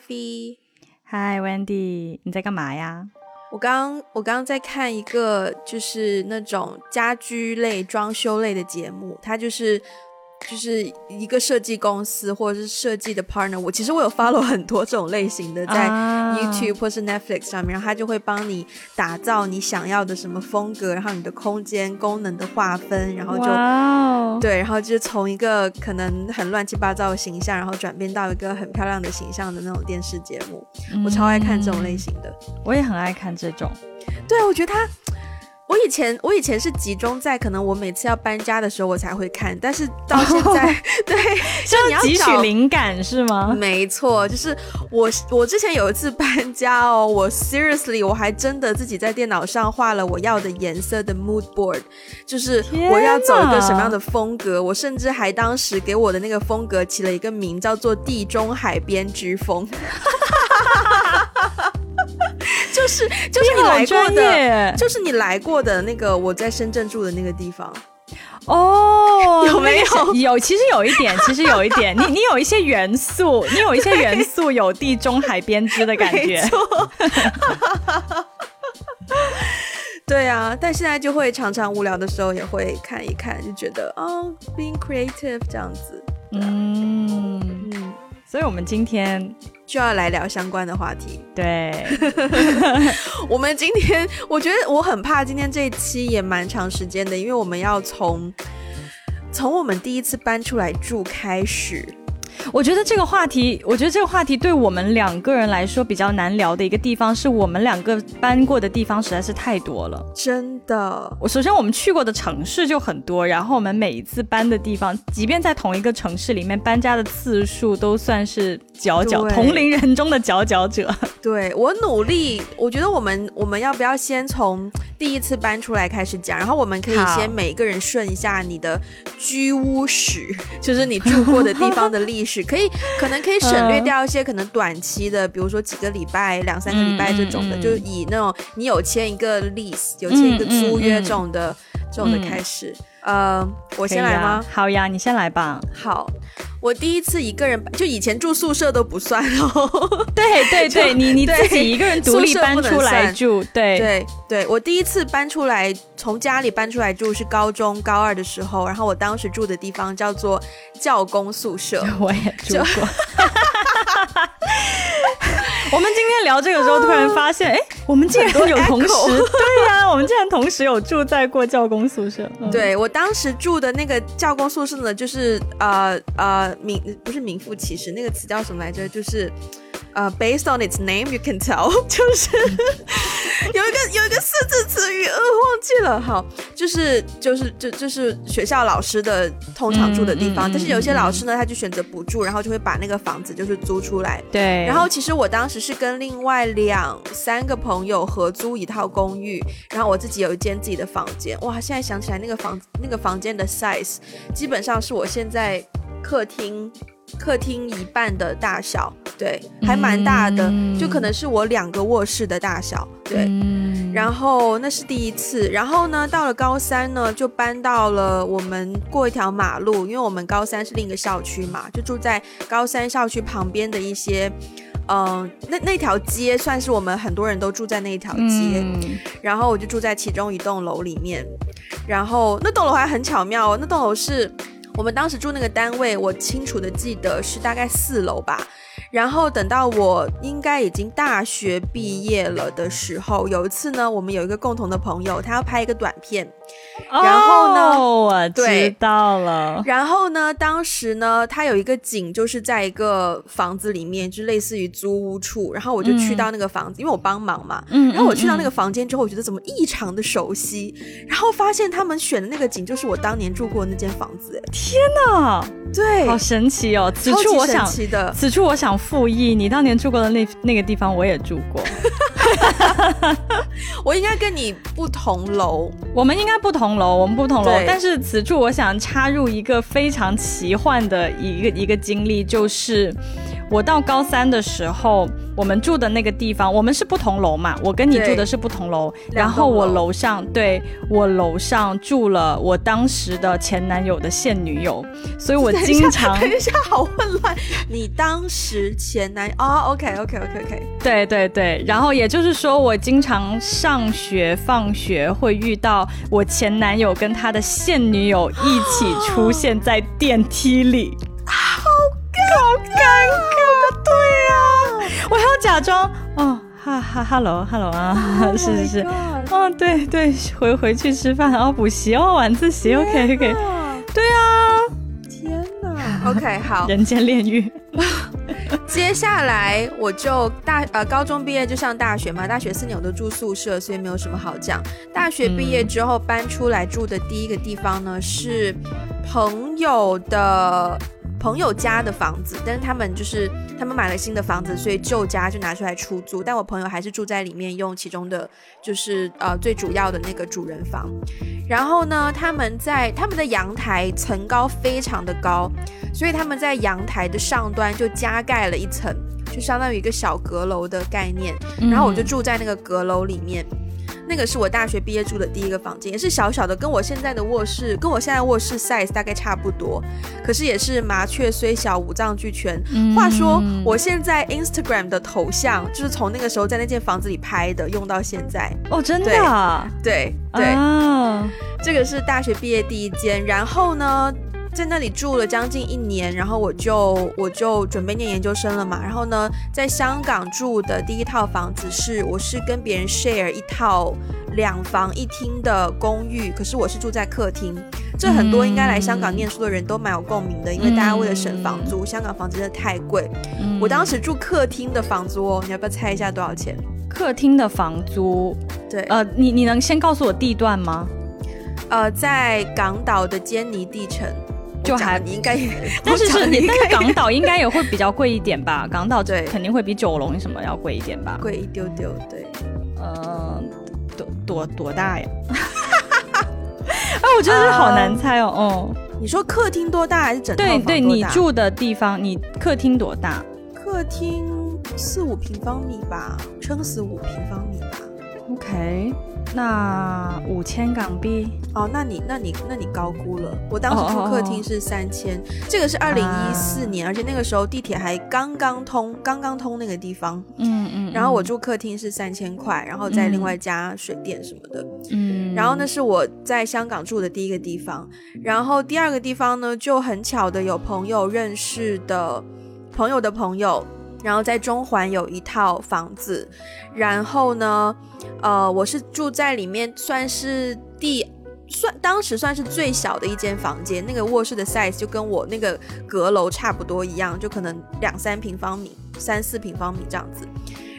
Ivy。嗨，Wendy，你在干嘛呀？我刚我刚刚在看一个就是那种家居类、装修类的节目，它就是。就是一个设计公司或者是设计的 partner，我其实我有 follow 很多这种类型的，在 YouTube 或是 Netflix 上面，然后他就会帮你打造你想要的什么风格，然后你的空间功能的划分，然后就对，然后就是从一个可能很乱七八糟的形象，然后转变到一个很漂亮的形象的那种电视节目，我超爱看这种类型的，我也很爱看这种，对我觉得他。我以前我以前是集中在可能我每次要搬家的时候我才会看，但是到现在 对，就你要汲取灵感是吗？没错，就是我我之前有一次搬家哦，我 seriously 我还真的自己在电脑上画了我要的颜色的 mood board，就是我要走一个什么样的风格，我甚至还当时给我的那个风格起了一个名叫做地中海边居风。就是就是你来过的，就是你来过的那个我在深圳住的那个地方。哦，有没有？有，其实有一点，其实有一点，你 你有一些元素，你有一些元素有地中海编织的感觉，对啊，但现在就会常常无聊的时候也会看一看，就觉得哦，being creative 这样子，嗯。嗯，所以我们今天。就要来聊相关的话题。对，我们今天我觉得我很怕今天这一期也蛮长时间的，因为我们要从从我们第一次搬出来住开始。我觉得这个话题，我觉得这个话题对我们两个人来说比较难聊的一个地方，是我们两个搬过的地方实在是太多了。真的，我首先我们去过的城市就很多，然后我们每一次搬的地方，即便在同一个城市里面，搬家的次数都算是佼佼同龄人中的佼佼者。对我努力，我觉得我们我们要不要先从第一次搬出来开始讲，然后我们可以先每个人顺一下你的居屋史，就是你住过的地方的历可以，可能可以省略掉一些可能短期的，比如说几个礼拜、两三个礼拜这种的，就以那种你有签一个 lease，有签一个租约这种的，这种的开始。呃，我先来吗？好呀，你先来吧。好，我第一次一个人，就以前住宿舍都不算哦。对 对对，你你自己一个人独立搬出来住，对对对，我第一次搬出来，从家里搬出来住是高中高二的时候，然后我当时住的地方叫做教工宿舍，我也住过。我们今天聊这个时候，突然发现，哎，我们竟然有同时，对呀，我们竟然同时有住在过教工宿舍。对我当时住的那个教工宿舍呢，就是呃呃名不是名副其实，那个词叫什么来着？就是。呃，based on its name, you can tell，就是有一个有一个四字词语，呃，忘记了。好，就是就是就就是学校老师的通常住的地方，但是有些老师呢，他就选择不住，然后就会把那个房子就是租出来。对。然后其实我当时是跟另外两三个朋友合租一套公寓，然后我自己有一间自己的房间。哇，现在想起来那个房那个房间的 size，基本上是我现在客厅。客厅一半的大小，对，还蛮大的，就可能是我两个卧室的大小，对。然后那是第一次，然后呢，到了高三呢，就搬到了我们过一条马路，因为我们高三是另一个校区嘛，就住在高三校区旁边的一些，嗯，那那条街算是我们很多人都住在那一条街，然后我就住在其中一栋楼里面，然后那栋楼还很巧妙哦，那栋楼是。我们当时住那个单位，我清楚的记得是大概四楼吧。然后等到我应该已经大学毕业了的时候，有一次呢，我们有一个共同的朋友，他要拍一个短片。然后呢？我知道了。然后呢？当时呢，他有一个景，就是在一个房子里面，就类似于租屋处。然后我就去到那个房子，因为我帮忙嘛。嗯。然后我去到那个房间之后，我觉得怎么异常的熟悉。然后发现他们选的那个景，就是我当年住过那间房子。天哪！对，好神奇哦！此处我想，此处我想复议，你当年住过的那那个地方，我也住过。我应该跟你不同楼，我们应该不同楼，我们不同楼。但是此处我想插入一个非常奇幻的一个一个经历，就是我到高三的时候，我们住的那个地方，我们是不同楼嘛，我跟你住的是不同楼，然后我楼上对我楼上住了我当时的前男友的现女友，所以我经常 等一下好混乱，你当时前男哦，OK OK OK OK，对对对，然后也就是说我经常上学放学会遇到我前男友跟他的现女友一起出现在电梯里。好尴尬，对呀，我还要假装哦，哈哈，hello，hello 啊，是是是，哦，对对，回回去吃饭，然后补习哦，晚自习，OK OK，对啊，天哪，OK 好，人间炼狱。接下来我就大呃高中毕业就上大学嘛，大学四年我都住宿舍，所以没有什么好讲。大学毕业之后搬出来住的第一个地方呢是朋友的。朋友家的房子，但是他们就是他们买了新的房子，所以旧家就拿出来出租。但我朋友还是住在里面，用其中的，就是呃最主要的那个主人房。然后呢，他们在他们的阳台层高非常的高，所以他们在阳台的上端就加盖了一层，就相当于一个小阁楼的概念。然后我就住在那个阁楼里面。那个是我大学毕业住的第一个房间，也是小小的，跟我现在的卧室，跟我现在卧室 size 大概差不多。可是也是麻雀虽小，五脏俱全。话说，我现在 Instagram 的头像就是从那个时候在那间房子里拍的，用到现在。哦，真的？对对啊，这个是大学毕业第一间，然后呢？在那里住了将近一年，然后我就我就准备念研究生了嘛。然后呢，在香港住的第一套房子是，我是跟别人 share 一套两房一厅的公寓，可是我是住在客厅。这很多应该来香港念书的人都蛮有共鸣的，因为大家为了省房租，香港房子真的太贵。我当时住客厅的房租哦，你要不要猜一下多少钱？客厅的房租，对，呃，你你能先告诉我地段吗？呃，在港岛的坚尼地城。就还你应该，但是是你但是港岛应该也会比较贵一点吧？港岛对肯定会比九龙什么要贵一点吧？贵一丢丢，对，呃，多多多大呀？哎，我觉得好难猜哦。哦，你说客厅多大还是整对对，你住的地方，你客厅多大？客厅四五平方米吧，撑死五平方米吧。OK。那五千港币哦，那你那你那你高估了。我当时住客厅是三千，这个是二零一四年，而且那个时候地铁还刚刚通，刚刚通那个地方。嗯嗯。然后我住客厅是三千块，然后再另外加水电什么的。嗯。然后那是我在香港住的第一个地方，然后第二个地方呢，就很巧的有朋友认识的朋友的朋友。然后在中环有一套房子，然后呢，呃，我是住在里面，算是第算当时算是最小的一间房间，那个卧室的 size 就跟我那个阁楼差不多一样，就可能两三平方米、三四平方米这样子。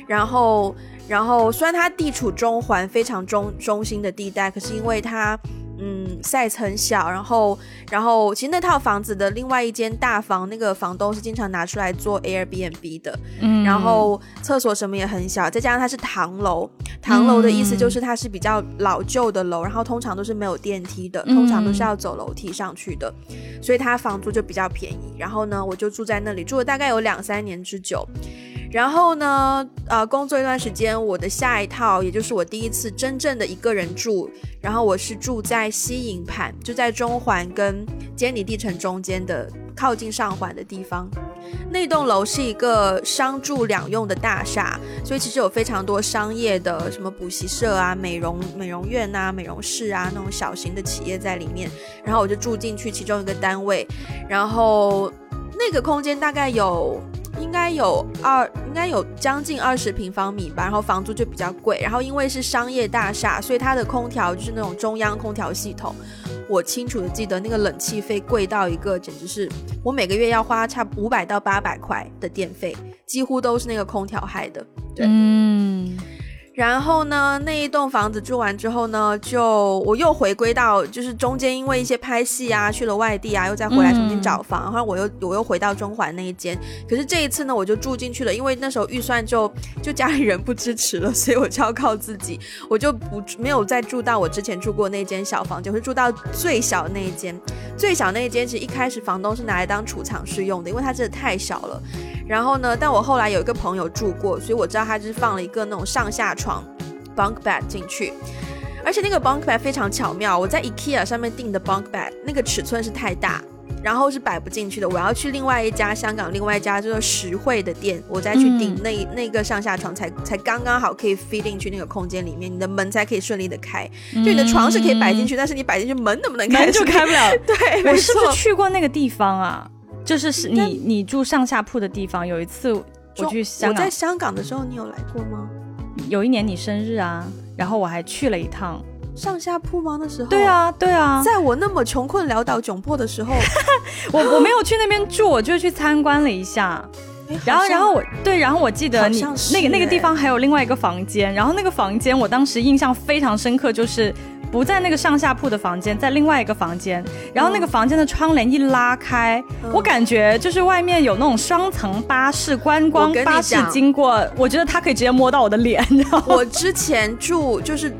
然后，然后虽然它地处中环非常中中心的地带，可是因为它。嗯，size 很小，然后，然后其实那套房子的另外一间大房，那个房东是经常拿出来做 Airbnb 的，嗯，然后厕所什么也很小，再加上它是唐楼，唐楼的意思就是它是比较老旧的楼，然后通常都是没有电梯的，通常都是要走楼梯上去的，所以它房租就比较便宜。然后呢，我就住在那里，住了大概有两三年之久。然后呢，呃，工作一段时间，我的下一套，也就是我第一次真正的一个人住，然后我是住在西营盘，就在中环跟坚尼地城中间的靠近上环的地方。那栋楼是一个商住两用的大厦，所以其实有非常多商业的，什么补习社啊、美容美容院啊、美容室啊那种小型的企业在里面。然后我就住进去其中一个单位，然后那个空间大概有。应该有二，应该有将近二十平方米吧，然后房租就比较贵，然后因为是商业大厦，所以它的空调就是那种中央空调系统。我清楚的记得那个冷气费贵到一个，简直是我每个月要花差五百到八百块的电费，几乎都是那个空调害的。对，嗯。然后呢，那一栋房子住完之后呢，就我又回归到，就是中间因为一些拍戏啊，去了外地啊，又再回来重新找房，然后我又我又回到中环那一间。可是这一次呢，我就住进去了，因为那时候预算就就家里人不支持了，所以我就要靠自己，我就不没有再住到我之前住过那间小房间，是住到最小那一间。最小那一间其实一开始房东是拿来当储藏室用的，因为它真的太小了。然后呢，但我后来有一个朋友住过，所以我知道他就是放了一个那种上下床 bunk bed 进去。而且那个 bunk bed 非常巧妙，我在 IKEA 上面订的 bunk bed 那个尺寸是太大，然后是摆不进去的。我要去另外一家香港另外一家叫做实惠的店，我再去订那那个上下床才才刚刚好可以 fit 进去那个空间里面，你的门才可以顺利的开。就你的床是可以摆进去，但是你摆进去门能不能开？门就开不了。对，我是不是去过那个地方啊？就是是你你住上下铺的地方。有一次我去香港，我在香港的时候，你有来过吗？有一年你生日啊。然后我还去了一趟上下铺吗？那时候对啊，对啊，在我那么穷困潦倒、窘迫的时候，我我没有去那边住，我就去参观了一下。然后，然后我对，然后我记得你那个那个地方还有另外一个房间，然后那个房间我当时印象非常深刻，就是。不在那个上下铺的房间，在另外一个房间。然后那个房间的窗帘一拉开，我感觉就是外面有那种双层巴士观光巴士经过，我觉得他可以直接摸到我的脸。我之前住就是。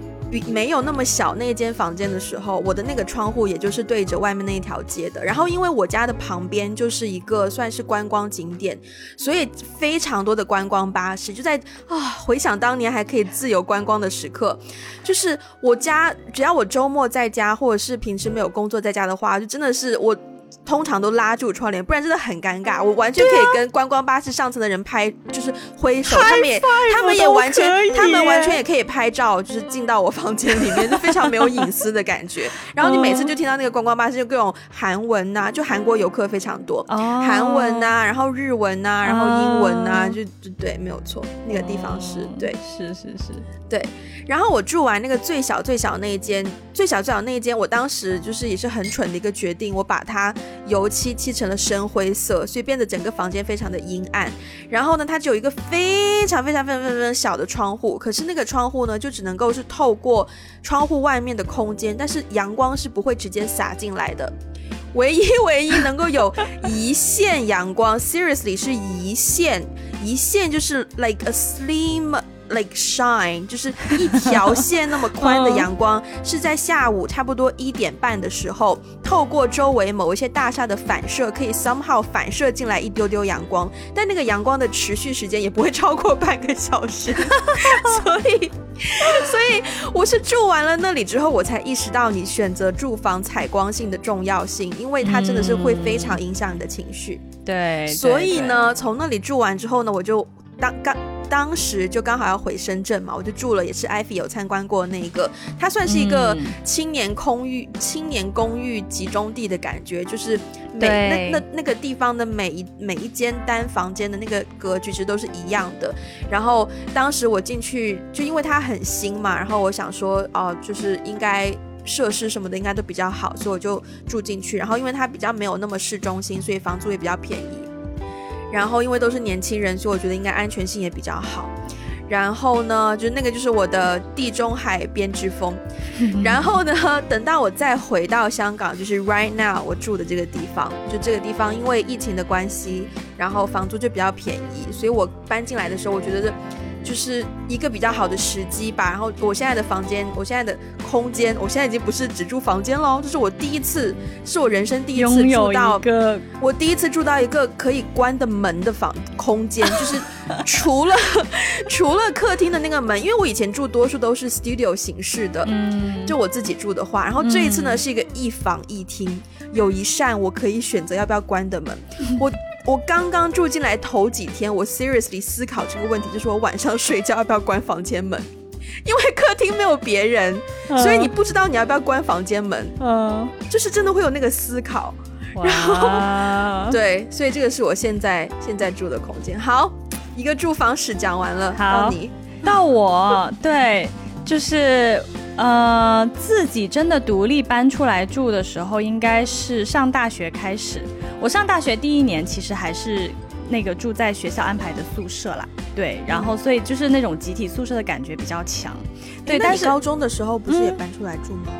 没有那么小那间房间的时候，我的那个窗户也就是对着外面那一条街的。然后因为我家的旁边就是一个算是观光景点，所以非常多的观光巴士就在啊。回想当年还可以自由观光的时刻，就是我家只要我周末在家或者是平时没有工作在家的话，就真的是我。通常都拉住窗帘，不然真的很尴尬。我完全可以跟观光巴士上层的人拍，就是挥手，他们也他们也完全他们完全也可以拍照，就是进到我房间里面，就非常没有隐私的感觉。然后你每次就听到那个观光巴士就各种韩文呐，就韩国游客非常多，韩文呐，然后日文呐，然后英文呐，就就对，没有错，那个地方是对，是是是，对。然后我住完那个最小最小那一间，最小最小那一间，我当时就是也是很蠢的一个决定，我把它油漆漆成了深灰色，所以变得整个房间非常的阴暗。然后呢，它只有一个非常非常非常非常小的窗户，可是那个窗户呢，就只能够是透过窗户外面的空间，但是阳光是不会直接洒进来的。唯一唯一能够有一线阳光，seriously 是一线，一线就是 like a slim。Like shine，就是一条线那么宽的阳光，是在下午差不多一点半的时候，透过周围某一些大厦的反射，可以 somehow 反射进来一丢丢阳光，但那个阳光的持续时间也不会超过半个小时，所以，所以我是住完了那里之后，我才意识到你选择住房采光性的重要性，因为它真的是会非常影响你的情绪。对，所以呢，从那里住完之后呢，我就当刚。当时就刚好要回深圳嘛，我就住了，也是艾菲有参观过那个，它算是一个青年公寓、青年公寓集中地的感觉，就是每那那那个地方的每一每一间单房间的那个格局其实都是一样的。然后当时我进去，就因为它很新嘛，然后我想说，哦，就是应该设施什么的应该都比较好，所以我就住进去。然后因为它比较没有那么市中心，所以房租也比较便宜。然后因为都是年轻人，所以我觉得应该安全性也比较好。然后呢，就那个就是我的地中海编织风。然后呢，等到我再回到香港，就是 right now 我住的这个地方，就这个地方因为疫情的关系，然后房租就比较便宜，所以我搬进来的时候，我觉得。就是一个比较好的时机吧。然后我现在的房间，我现在的空间，我现在已经不是只住房间喽，这是我第一次，是我人生第一次住到我第一次住到一个可以关的门的房空间，就是除了除了客厅的那个门，因为我以前住多数都是 studio 形式的，嗯，就我自己住的话，然后这一次呢是一个一房一厅，有一扇我可以选择要不要关的门，我。我刚刚住进来头几天，我 seriously 思考这个问题，就是我晚上睡觉要不要关房间门，因为客厅没有别人，所以你不知道你要不要关房间门，嗯，就是真的会有那个思考，然后 对，所以这个是我现在现在住的空间。好，一个住房史讲完了，到你，到我，对，就是呃，自己真的独立搬出来住的时候，应该是上大学开始。我上大学第一年，其实还是那个住在学校安排的宿舍啦，对，然后所以就是那种集体宿舍的感觉比较强，对。但是高中的时候不是也搬出来住吗？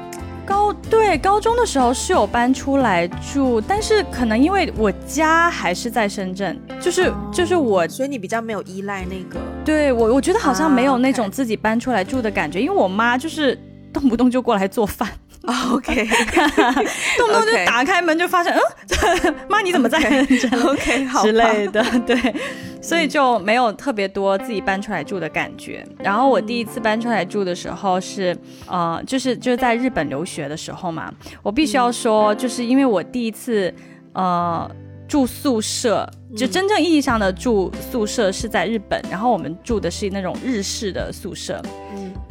高对，高中的时候是有搬出来住，但是可能因为我家还是在深圳，就是就是我，所以你比较没有依赖那个。对我，我觉得好像没有那种自己搬出来住的感觉，因为我妈就是动不动就过来做饭。OK，动不动就打开门就发现，嗯，妈你怎么在？OK，好之类的，对，所以就没有特别多自己搬出来住的感觉。然后我第一次搬出来住的时候是，呃，就是就是在日本留学的时候嘛。我必须要说，就是因为我第一次，呃，住宿舍，就真正意义上的住宿舍是在日本，然后我们住的是那种日式的宿舍。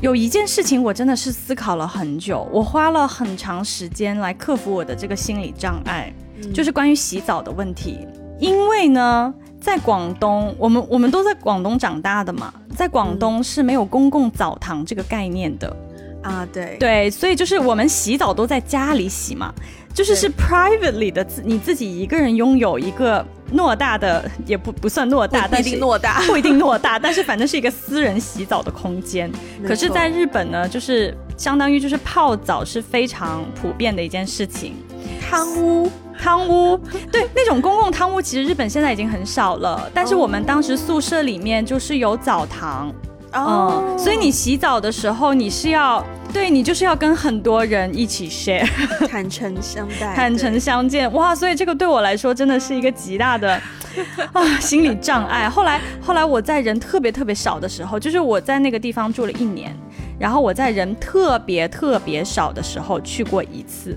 有一件事情我真的是思考了很久，我花了很长时间来克服我的这个心理障碍，就是关于洗澡的问题。因为呢，在广东，我们我们都在广东长大的嘛，在广东是没有公共澡堂这个概念的啊，对对，所以就是我们洗澡都在家里洗嘛。就是是 privately 的自你自己一个人拥有一个偌大的也不不算偌大，但是不一定偌大，不一定偌大，但是反正是一个私人洗澡的空间。可是，在日本呢，就是相当于就是泡澡是非常普遍的一件事情。汤屋，汤屋，对，那种公共汤屋其实日本现在已经很少了，但是我们当时宿舍里面就是有澡堂。哦，所以你洗澡的时候，你是要对你就是要跟很多人一起 share，坦诚相待，坦诚相见，哇！所以这个对我来说真的是一个极大的啊心理障碍。后来后来我在人特别特别少的时候，就是我在那个地方住了一年，然后我在人特别特别少的时候去过一次。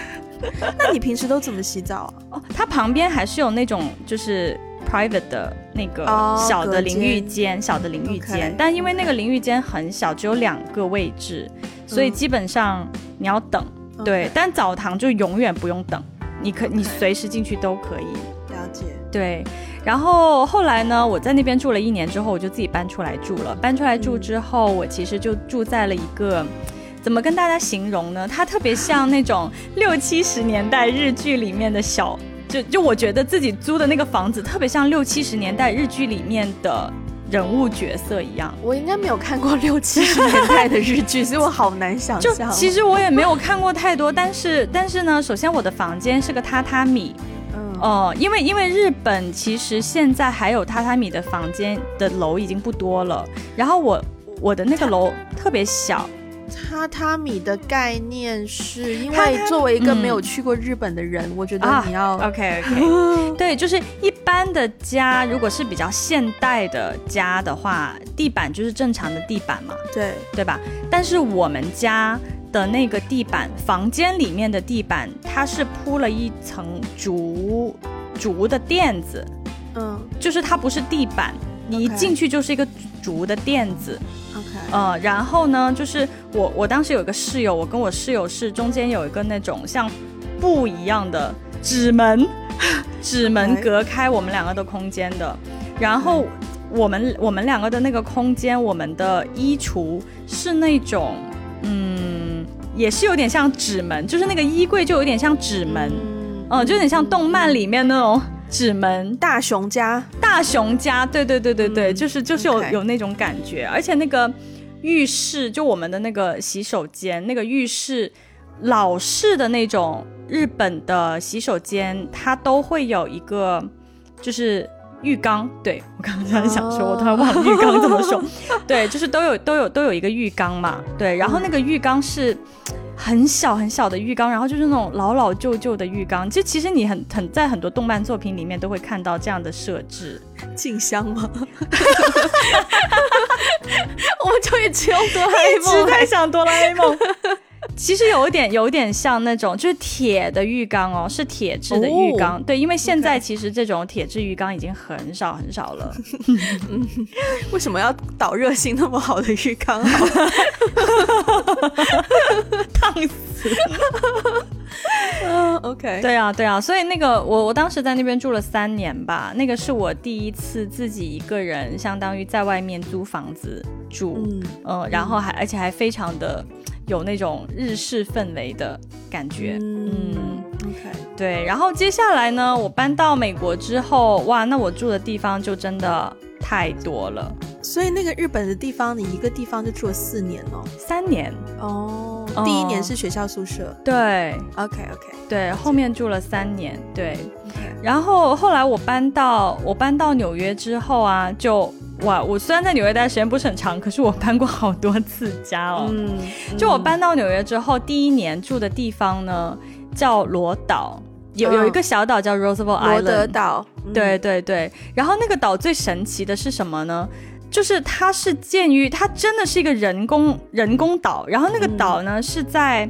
那你平时都怎么洗澡啊哦，它旁边还是有那种就是。Private 的那个小的淋浴间，小的淋浴间，但因为那个淋浴间很小，只有两个位置，所以基本上你要等。对，但澡堂就永远不用等，你可你随时进去都可以。了解。对，然后后来呢，我在那边住了一年之后，我就自己搬出来住了。搬出来住之后，我其实就住在了一个，怎么跟大家形容呢？它特别像那种六七十年代日剧里面的小。就就我觉得自己租的那个房子特别像六七十年代日剧里面的人物角色一样。我应该没有看过六七十年代的日剧，所以我好难想象。就其实我也没有看过太多，但是但是呢，首先我的房间是个榻榻米，嗯哦，因为因为日本其实现在还有榻榻米的房间的楼已经不多了，然后我我的那个楼特别小。榻榻米的概念是因为作为一个没有去过日本的人，我觉得你要 OK OK，对，就是一般的家，如果是比较现代的家的话，地板就是正常的地板嘛，对。对吧？但是我们家的那个地板，房间里面的地板，它是铺了一层竹竹的垫子，嗯，就是它不是地板，你一进去就是一个竹的垫子。呃，然后呢，就是我我当时有一个室友，我跟我室友是中间有一个那种像布一样的纸门，纸门隔开我们两个的空间的。然后我们我们两个的那个空间，我们的衣橱是那种，嗯，也是有点像纸门，就是那个衣柜就有点像纸门，嗯，就有点像动漫里面那种纸门。大熊家，大熊家，对对对对对，就是就是有有那种感觉，而且那个。浴室就我们的那个洗手间，那个浴室老式的那种日本的洗手间，它都会有一个就是浴缸。对我刚刚突然想说，我突然忘了浴缸怎么说。对，就是都有都有都有一个浴缸嘛。对，然后那个浴缸是。很小很小的浴缸，然后就是那种老老旧旧的浴缸。就其实你很很在很多动漫作品里面都会看到这样的设置。静香吗？我们就一直用哆啦 A 梦，一直在想哆啦 A 梦。其实有点有点像那种，就是铁的浴缸哦，是铁质的浴缸。对，因为现在其实这种铁质浴缸已经很少很少了。为什么要导热性那么好的浴缸？烫死！嗯，OK。对啊，对啊，所以那个我我当时在那边住了三年吧，那个是我第一次自己一个人，相当于在外面租房子住，嗯，然后还而且还非常的。有那种日式氛围的感觉，嗯，OK，对。然后接下来呢，我搬到美国之后，哇，那我住的地方就真的太多了。所以那个日本的地方，你一个地方就住了四年哦，三年哦。第一年是学校宿舍，对，OK OK，对，后面住了三年，对。然后后来我搬到我搬到纽约之后啊，就。哇，我虽然在纽约待时间不是很长，可是我搬过好多次家哦。嗯，就我搬到纽约之后，第一年住的地方呢叫罗岛，有有一个小岛叫 Roosevelt Island，罗德岛。对对对，然后那个岛最神奇的是什么呢？就是它是建于它真的是一个人工人工岛，然后那个岛呢是在，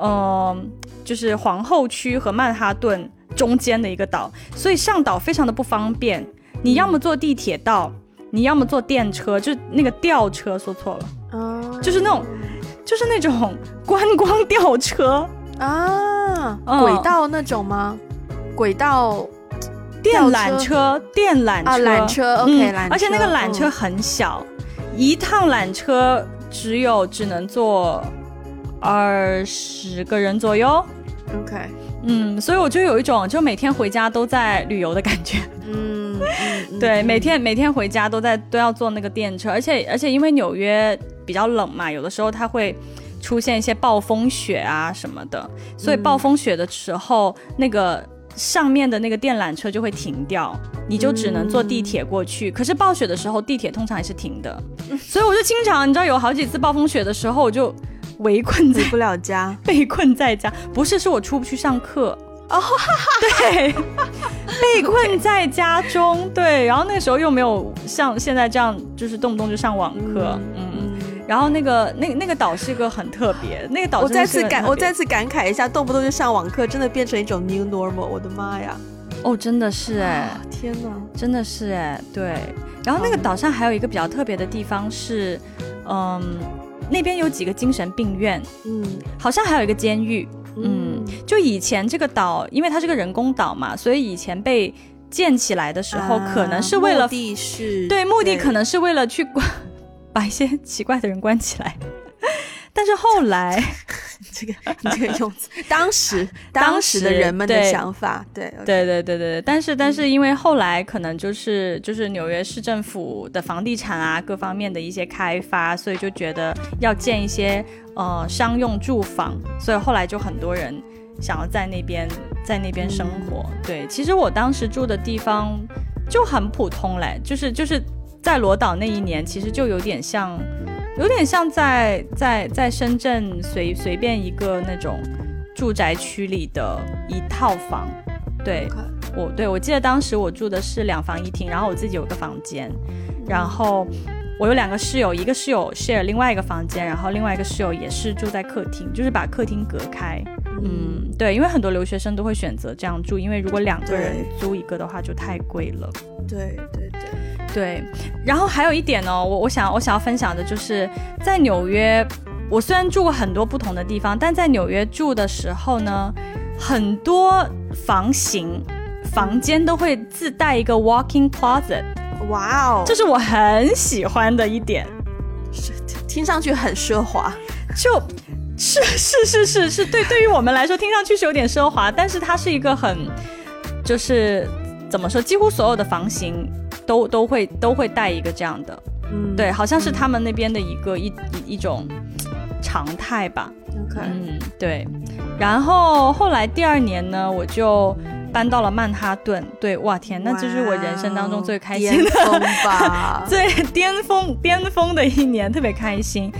嗯，就是皇后区和曼哈顿中间的一个岛，所以上岛非常的不方便。你要么坐地铁到，你要么坐电车，就那个吊车说错了，哦，就是那种，就是那种观光吊车。啊，轨道那种吗？轨道。电缆车，电缆车，缆车，OK，缆车，而且那个缆车很小，一趟缆车只有只能坐二十个人左右，OK，嗯，所以我就有一种就每天回家都在旅游的感觉，嗯，对，每天每天回家都在都要坐那个电车，而且而且因为纽约比较冷嘛，有的时候它会出现一些暴风雪啊什么的，所以暴风雪的时候那个。上面的那个电缆车就会停掉，你就只能坐地铁过去。可是暴雪的时候，地铁通常也是停的，所以我就经常，你知道，有好几次暴风雪的时候，我就围困在不了家，被困在家。不是，是我出不去上课哦，对，被困在家中，对。然后那时候又没有像现在这样，就是动不动就上网课，嗯。然后那个那那个岛是一个很特别，那个岛我再次感我再次感慨一下，动不动就上网课，真的变成一种 new normal，我的妈呀！哦，真的是哎，天哪，真的是哎，对。然后那个岛上还有一个比较特别的地方是，嗯，那边有几个精神病院，嗯，好像还有一个监狱，嗯，就以前这个岛，因为它是个人工岛嘛，所以以前被建起来的时候，可能是为了对，目的可能是为了去关。把一些奇怪的人关起来，但是后来，这个你这个用词，当时 当时的人们的想法，对对对对对但是但是因为后来可能就是就是纽约市政府的房地产啊各方面的一些开发，所以就觉得要建一些呃商用住房，所以后来就很多人想要在那边在那边生活。对，其实我当时住的地方就很普通嘞，就是就是。在罗岛那一年，其实就有点像，有点像在在在深圳随随便一个那种住宅区里的一套房。对，我对我记得当时我住的是两房一厅，然后我自己有个房间，然后我有两个室友，一个室友 share 另外一个房间，然后另外一个室友也是住在客厅，就是把客厅隔开。嗯，对，因为很多留学生都会选择这样住，因为如果两个人租一个的话就太贵了。对对对对，然后还有一点呢，我我想我想要分享的就是在纽约，我虽然住过很多不同的地方，但在纽约住的时候呢，很多房型房间都会自带一个 walking closet。哇哦，这是我很喜欢的一点，是听上去很奢华，就。是是是是是，对，对于我们来说，听上去是有点奢华，但是它是一个很，就是怎么说，几乎所有的房型都都会都会带一个这样的，嗯，对，好像是他们那边的一个一一一种常态吧。嗯，对。然后后来第二年呢，我就搬到了曼哈顿。对，哇天，那这是我人生当中最开心的吧？最巅峰巅峰的一年，特别开心。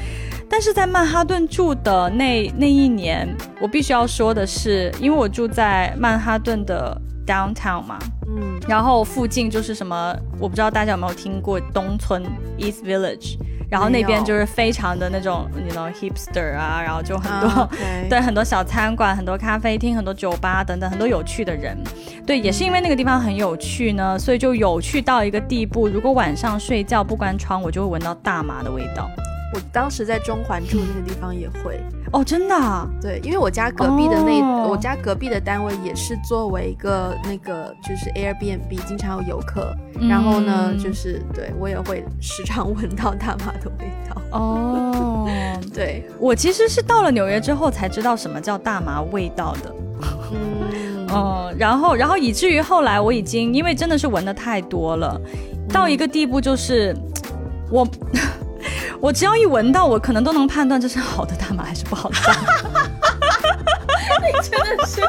但是在曼哈顿住的那那一年，我必须要说的是，因为我住在曼哈顿的 downtown 嘛，嗯，然后附近就是什么，我不知道大家有没有听过东村 East Village，然后那边就是非常的那种你 know hipster 啊，然后就很多 对很多小餐馆、很多咖啡厅、很多酒吧等等，很多有趣的人。对，也是因为那个地方很有趣呢，所以就有趣到一个地步，如果晚上睡觉不关窗，我就会闻到大麻的味道。我当时在中环住那个地方也会哦，真的，对，因为我家隔壁的那我家隔壁的单位也是作为一个那个就是 Airbnb，经常有游客，然后呢，就是对我也会时常闻到大麻的味道。哦，对我其实是到了纽约之后才知道什么叫大麻味道的。嗯，哦，然后然后以至于后来我已经因为真的是闻的太多了，到一个地步就是我。我只要一闻到，我可能都能判断这是好的大麻还是不好的大麻。你真的是，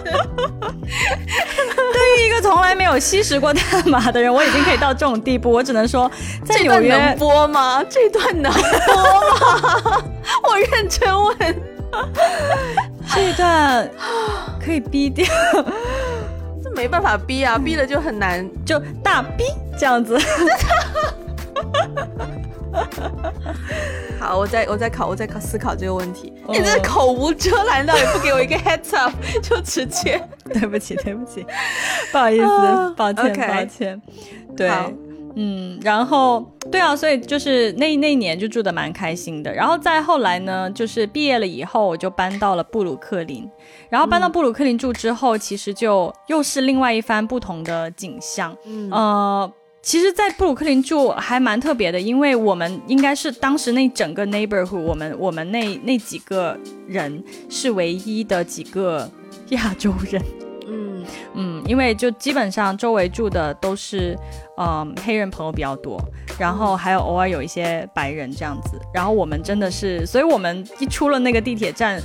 对于一个个从来没有吸食过大麻的人，我已经可以到这种地步。我只能说，在纽约能播吗？这段能播吗？我认真问，这一段可以逼掉，这没办法逼啊，逼了就很难，就大逼这样子。好，我在我在考，我在考思考这个问题。你这口无遮拦到，也不给我一个 heads up，就直接。对不起，对不起，不好意思，抱歉，抱歉。对，嗯，然后对啊，所以就是那那一年就住的蛮开心的。然后再后来呢，就是毕业了以后，我就搬到了布鲁克林。然后搬到布鲁克林住之后，其实就又是另外一番不同的景象。嗯，呃。其实，在布鲁克林住还蛮特别的，因为我们应该是当时那整个 neighborhood，我们我们那那几个人是唯一的几个亚洲人。嗯嗯，因为就基本上周围住的都是嗯黑人朋友比较多，然后还有偶尔有一些白人这样子。然后我们真的是，所以我们一出了那个地铁站，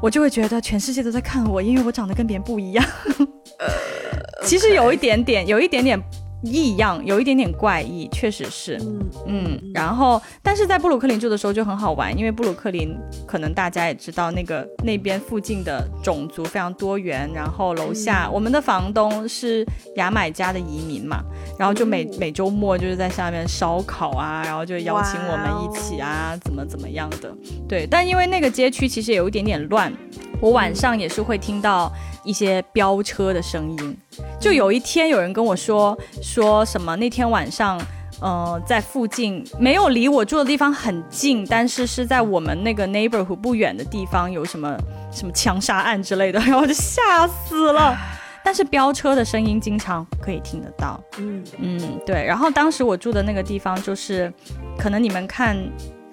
我就会觉得全世界都在看我，因为我长得跟别人不一样。呃，其实有一点点，有一点点。异样，有一点点怪异，确实是，嗯。嗯，然后，但是在布鲁克林住的时候就很好玩，因为布鲁克林可能大家也知道，那个那边附近的种族非常多元，然后楼下我们的房东是牙买加的移民嘛，然后就每每周末就是在下面烧烤啊，然后就邀请我们一起啊，怎么怎么样的，对，但因为那个街区其实有一点点乱，我晚上也是会听到一些飙车的声音。就有一天，有人跟我说说什么那天晚上，呃，在附近没有离我住的地方很近，但是是在我们那个 neighborhood 不远的地方有什么什么枪杀案之类的，然 后我就吓死了。但是飙车的声音经常可以听得到。嗯嗯，对。然后当时我住的那个地方就是，可能你们看，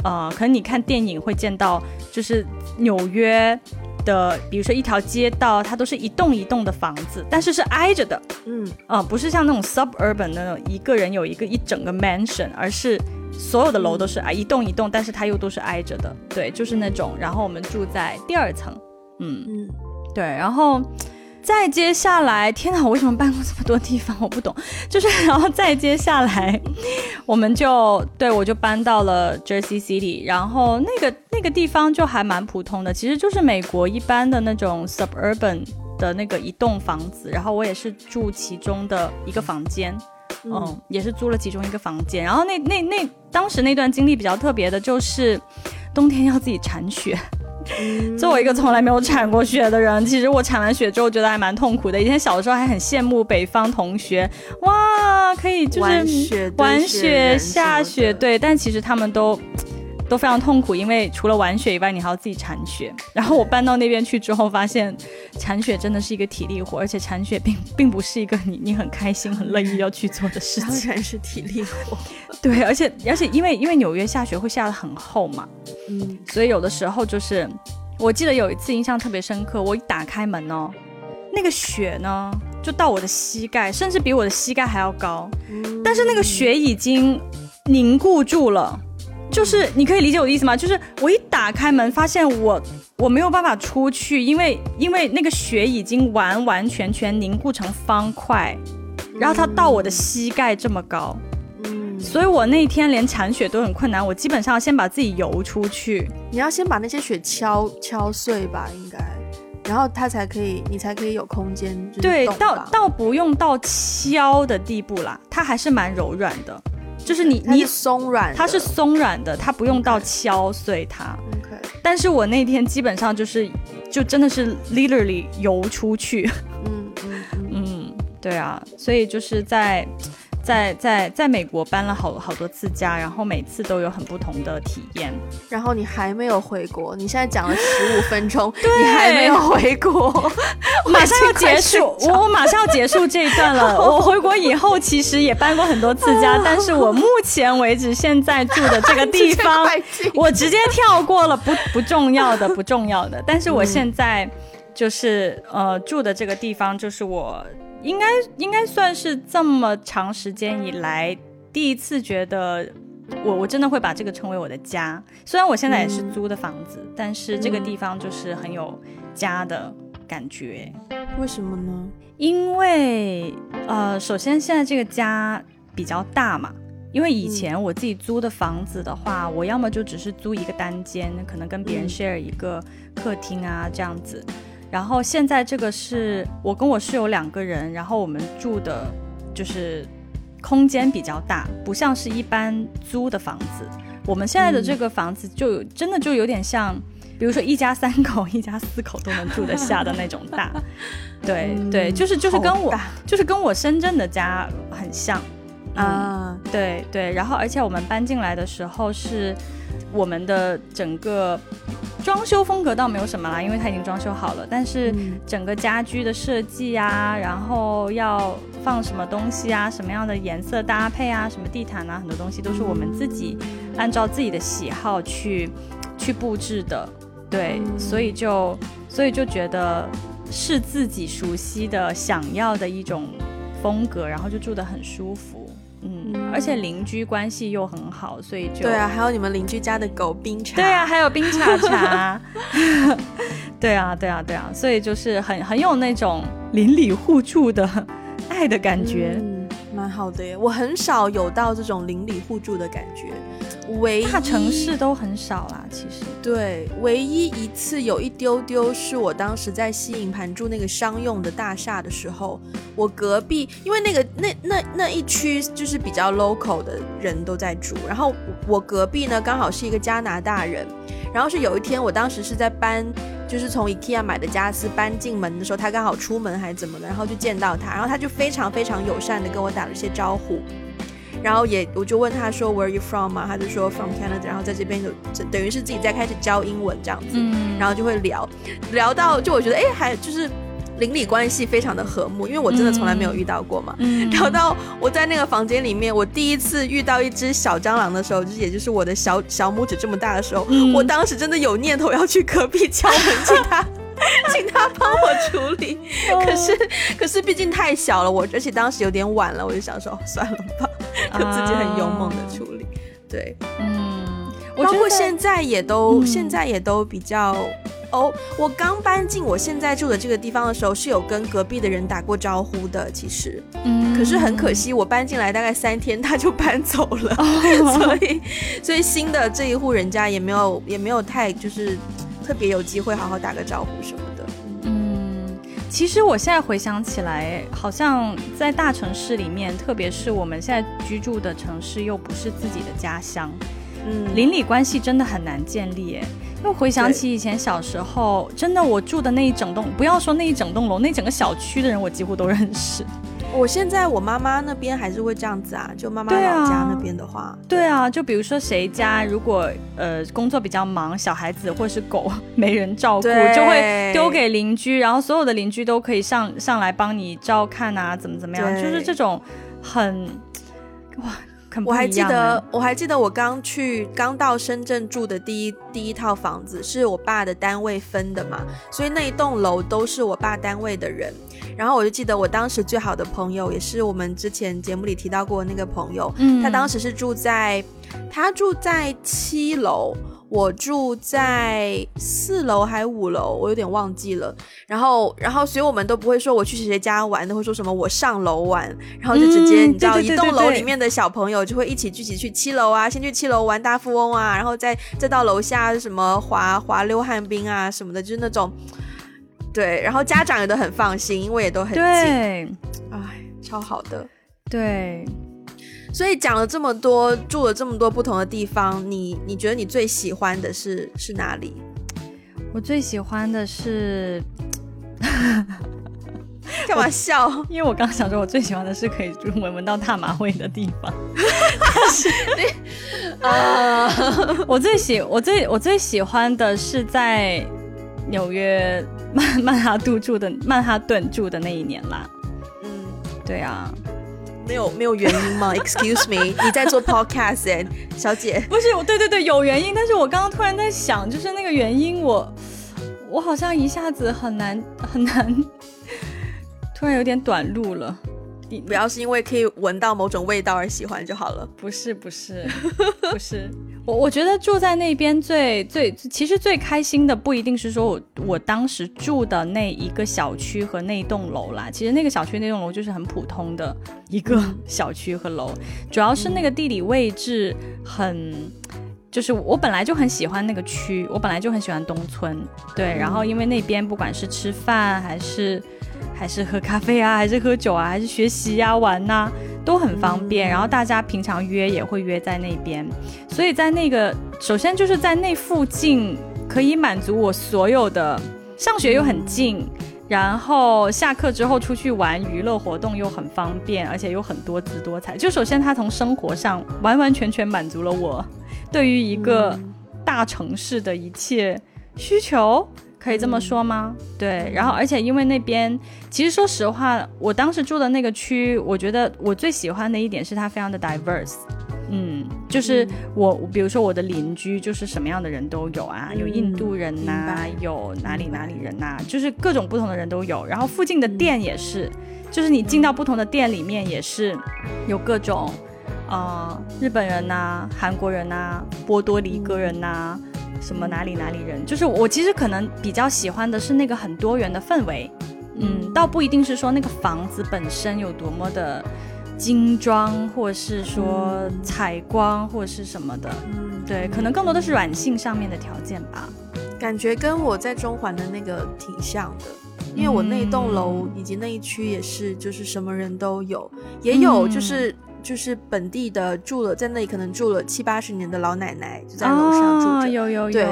呃，可能你看电影会见到，就是纽约。的，比如说一条街道，它都是一栋一栋的房子，但是是挨着的，嗯啊，不是像那种 suburban 那种一个人有一个一整个 mansion，而是所有的楼都是啊一栋一栋，但是它又都是挨着的，对，就是那种。然后我们住在第二层，嗯嗯，对，然后。再接下来，天哪！我为什么搬过这么多地方？我不懂。就是，然后再接下来，我们就对我就搬到了 Jersey City，然后那个那个地方就还蛮普通的，其实就是美国一般的那种 suburban 的那个一栋房子。然后我也是住其中的一个房间，嗯，也是租了其中一个房间。然后那那那当时那段经历比较特别的就是，冬天要自己铲雪。作为一个从来没有铲过雪的人，其实我铲完雪之后觉得还蛮痛苦的。以前小的时候还很羡慕北方同学，哇，可以就是玩雪、下雪，对。但其实他们都都非常痛苦，因为除了玩雪以外，你还要自己铲雪。然后我搬到那边去之后，发现铲雪真的是一个体力活，而且铲雪并并不是一个你你很开心、很乐意要去做的事情，当然是体力活。对，而且而且因为因为纽约下雪会下的很厚嘛。嗯，所以有的时候就是，我记得有一次印象特别深刻，我一打开门哦，那个雪呢就到我的膝盖，甚至比我的膝盖还要高，但是那个雪已经凝固住了，就是你可以理解我的意思吗？就是我一打开门，发现我我没有办法出去，因为因为那个雪已经完完全全凝固成方块，然后它到我的膝盖这么高。所以我那天连铲雪都很困难，我基本上先把自己游出去。你要先把那些雪敲敲碎吧，应该，然后它才可以，你才可以有空间。对，倒倒不用到敲的地步啦，它还是蛮柔软的，就是你你松软，它是松软的，它不用到敲碎它。OK，但是我那天基本上就是，就真的是 literally 游出去。嗯嗯嗯，对啊，所以就是在。在在在美国搬了好好多次家，然后每次都有很不同的体验。然后你还没有回国，你现在讲了十五分钟，你还没有回国，马上要结束，我我马上要结束这一段了。我回国以后其实也搬过很多次家，但是我目前为止现在住的这个地方，我直接跳过了，不不重要的不重要的。但是我现在就是呃住的这个地方，就是我。应该应该算是这么长时间以来第一次觉得我我真的会把这个称为我的家。虽然我现在也是租的房子，但是这个地方就是很有家的感觉。为什么呢？因为呃，首先现在这个家比较大嘛。因为以前我自己租的房子的话，我要么就只是租一个单间，可能跟别人 share 一个客厅啊这样子。然后现在这个是我跟我室友两个人，然后我们住的就是空间比较大，不像是一般租的房子。我们现在的这个房子就真的就有点像，比如说一家三口、一家四口都能住得下的那种大。对对，就是就是跟我就是跟我深圳的家很像。啊，对对，然后而且我们搬进来的时候是，我们的整个装修风格倒没有什么啦，因为它已经装修好了。但是整个家居的设计啊，然后要放什么东西啊，什么样的颜色搭配啊，什么地毯啊，很多东西都是我们自己按照自己的喜好去去布置的。对，所以就所以就觉得是自己熟悉的、想要的一种风格，然后就住得很舒服。嗯，而且邻居关系又很好，所以就对啊，还有你们邻居家的狗冰茶，对啊，还有冰茶茶，对啊，对啊，对啊，所以就是很很有那种邻里互助的爱的感觉。嗯蛮好的耶，我很少有到这种邻里互助的感觉，唯大城市都很少啦。其实对，唯一一次有一丢丢是我当时在西营盘住那个商用的大厦的时候，我隔壁因为那个那那那一区就是比较 local 的人都在住，然后我隔壁呢刚好是一个加拿大人，然后是有一天我当时是在搬。就是从 IKEA 买的家私搬进门的时候，他刚好出门还是怎么的，然后就见到他，然后他就非常非常友善的跟我打了一些招呼，然后也我就问他说 Where are you from 嘛，他就说 From Canada，然后在这边就等于是自己在开始教英文这样子，然后就会聊。聊到就我觉得哎还就是。邻里关系非常的和睦，因为我真的从来没有遇到过嘛。聊到我在那个房间里面，我第一次遇到一只小蟑螂的时候，就是也就是我的小小拇指这么大的时候，我当时真的有念头要去隔壁敲门，请他，请他帮我处理。可是，可是毕竟太小了，我而且当时有点晚了，我就想说算了吧，就自己很勇猛的处理。对，嗯，包括现在也都现在也都比较。哦，我刚搬进我现在住的这个地方的时候，是有跟隔壁的人打过招呼的。其实，嗯，可是很可惜，我搬进来大概三天他就搬走了，所以，所以新的这一户人家也没有也没有太就是特别有机会好好打个招呼什么的。嗯，其实我现在回想起来，好像在大城市里面，特别是我们现在居住的城市，又不是自己的家乡，嗯，邻里关系真的很难建立。又回想起以前小时候，真的我住的那一整栋，不要说那一整栋楼，那整个小区的人我几乎都认识。我现在我妈妈那边还是会这样子啊，就妈妈老家那边的话，对啊，就比如说谁家如果呃工作比较忙，小孩子或是狗没人照顾，就会丢给邻居，然后所有的邻居都可以上上来帮你照看啊，怎么怎么样，就是这种很哇。我还记得，我还记得我刚去刚到深圳住的第一第一套房子是我爸的单位分的嘛，所以那一栋楼都是我爸单位的人。然后我就记得我当时最好的朋友，也是我们之前节目里提到过那个朋友，他当时是住在他住在七楼。我住在四楼还五楼，我有点忘记了。然后，然后，所以我们都不会说我去谁谁家玩，都会说什么我上楼玩。然后就直接，你知道，一栋楼里面的小朋友就会一起聚集去七楼啊，先去七楼玩大富翁啊，然后再再到楼下什么滑滑溜旱冰啊什么的，就是那种，对。然后家长也都很放心，因为也都很近，哎，超好的，对。所以讲了这么多，住了这么多不同的地方，你你觉得你最喜欢的是是哪里？我最喜欢的是，干嘛笑？因为我刚想说，我最喜欢的是可以闻闻到大马味的地方。啊，我最喜我最我最喜欢的是在纽约曼曼哈顿住的曼哈顿住的那一年啦。嗯，对啊。没有没有原因吗？Excuse me，你在做 podcast 哎，小姐。不是我，对对对，有原因。但是我刚刚突然在想，就是那个原因，我我好像一下子很难很难，突然有点短路了。你不要是因为可以闻到某种味道而喜欢就好了。不是不是 不是，我我觉得住在那边最最其实最开心的不一定是说我我当时住的那一个小区和那栋楼啦，其实那个小区那栋楼就是很普通的一个 小区和楼，主要是那个地理位置很。就是我本来就很喜欢那个区，我本来就很喜欢东村，对，然后因为那边不管是吃饭还是还是喝咖啡啊，还是喝酒啊，还是学习呀、玩呐，都很方便。然后大家平常约也会约在那边，所以在那个首先就是在那附近可以满足我所有的，上学又很近，然后下课之后出去玩娱乐活动又很方便，而且有很多姿多彩。就首先它从生活上完完全全满足了我。对于一个大城市的一切需求，可以这么说吗？对，然后而且因为那边，其实说实话，我当时住的那个区，我觉得我最喜欢的一点是它非常的 diverse，嗯，就是我比如说我的邻居就是什么样的人都有啊，有印度人呐，有哪里哪里人呐，就是各种不同的人都有，然后附近的店也是，就是你进到不同的店里面也是有各种。啊，日本人呐，韩国人呐，波多黎各人呐，什么哪里哪里人，就是我其实可能比较喜欢的是那个很多元的氛围，嗯，倒不一定是说那个房子本身有多么的精装，或者是说采光或者是什么的，嗯，对，可能更多的是软性上面的条件吧。感觉跟我在中环的那个挺像的，因为我那一栋楼以及那一区也是，就是什么人都有，也有就是。就是本地的住了在那里可能住了七八十年的老奶奶就在楼上住着，有有有，对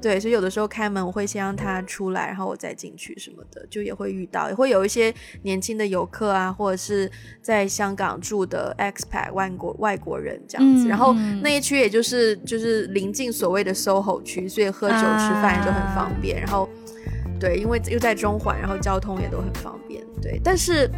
对，所以有的时候开门我会先让她出来，然后我再进去什么的，就也会遇到，也会有一些年轻的游客啊，或者是在香港住的 expat 外国外国人这样子，然后那一区也就是就是临近所谓的 SOHO 区，所以喝酒吃饭也都很方便，然后对，因为又在中环，然后交通也都很方便，对，但是。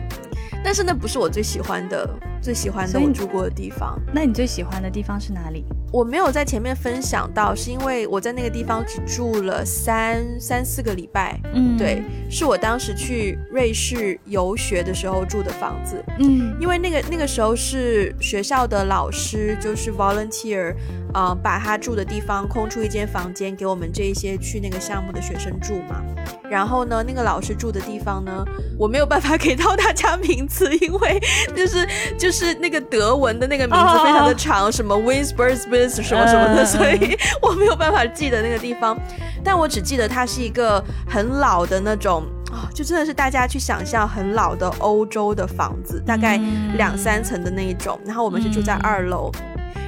但是那不是我最喜欢的，最喜欢的我住过的地方。那你最喜欢的地方是哪里？我没有在前面分享到，是因为我在那个地方只住了三三四个礼拜。嗯，对，是我当时去瑞士游学的时候住的房子。嗯，因为那个那个时候是学校的老师，就是 volunteer，啊，把他住的地方空出一间房间给我们这一些去那个项目的学生住嘛。然后呢，那个老师住的地方呢，我没有办法给到大家名字，因为就是就是那个德文的那个名字非常的长，什么 Winsburg。什么什么的，所以我没有办法记得那个地方，但我只记得它是一个很老的那种啊，就真的是大家去想象很老的欧洲的房子，大概两三层的那一种。然后我们是住在二楼，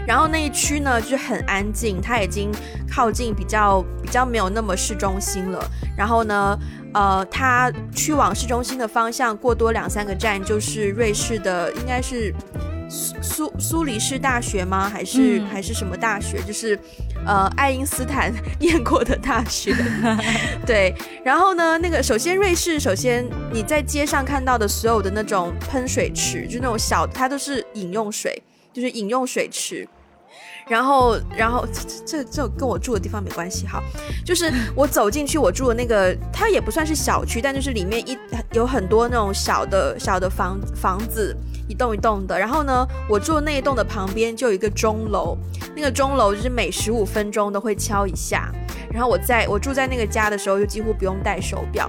然后那一区呢就是很安静，它已经靠近比较比较没有那么市中心了。然后呢，呃，它去往市中心的方向过多两三个站就是瑞士的，应该是。苏苏黎世大学吗？还是还是什么大学？就是，呃，爱因斯坦 念过的大学。对，然后呢，那个首先瑞士，首先你在街上看到的所有的那种喷水池，就那种小，它都是饮用水，就是饮用水池。然后，然后这这这跟我住的地方没关系哈，就是我走进去我住的那个，它也不算是小区，但就是里面一有很多那种小的小的房房子。一栋一栋的，然后呢，我住的那一栋的旁边就有一个钟楼，那个钟楼就是每十五分钟都会敲一下。然后我在我住在那个家的时候，就几乎不用戴手表。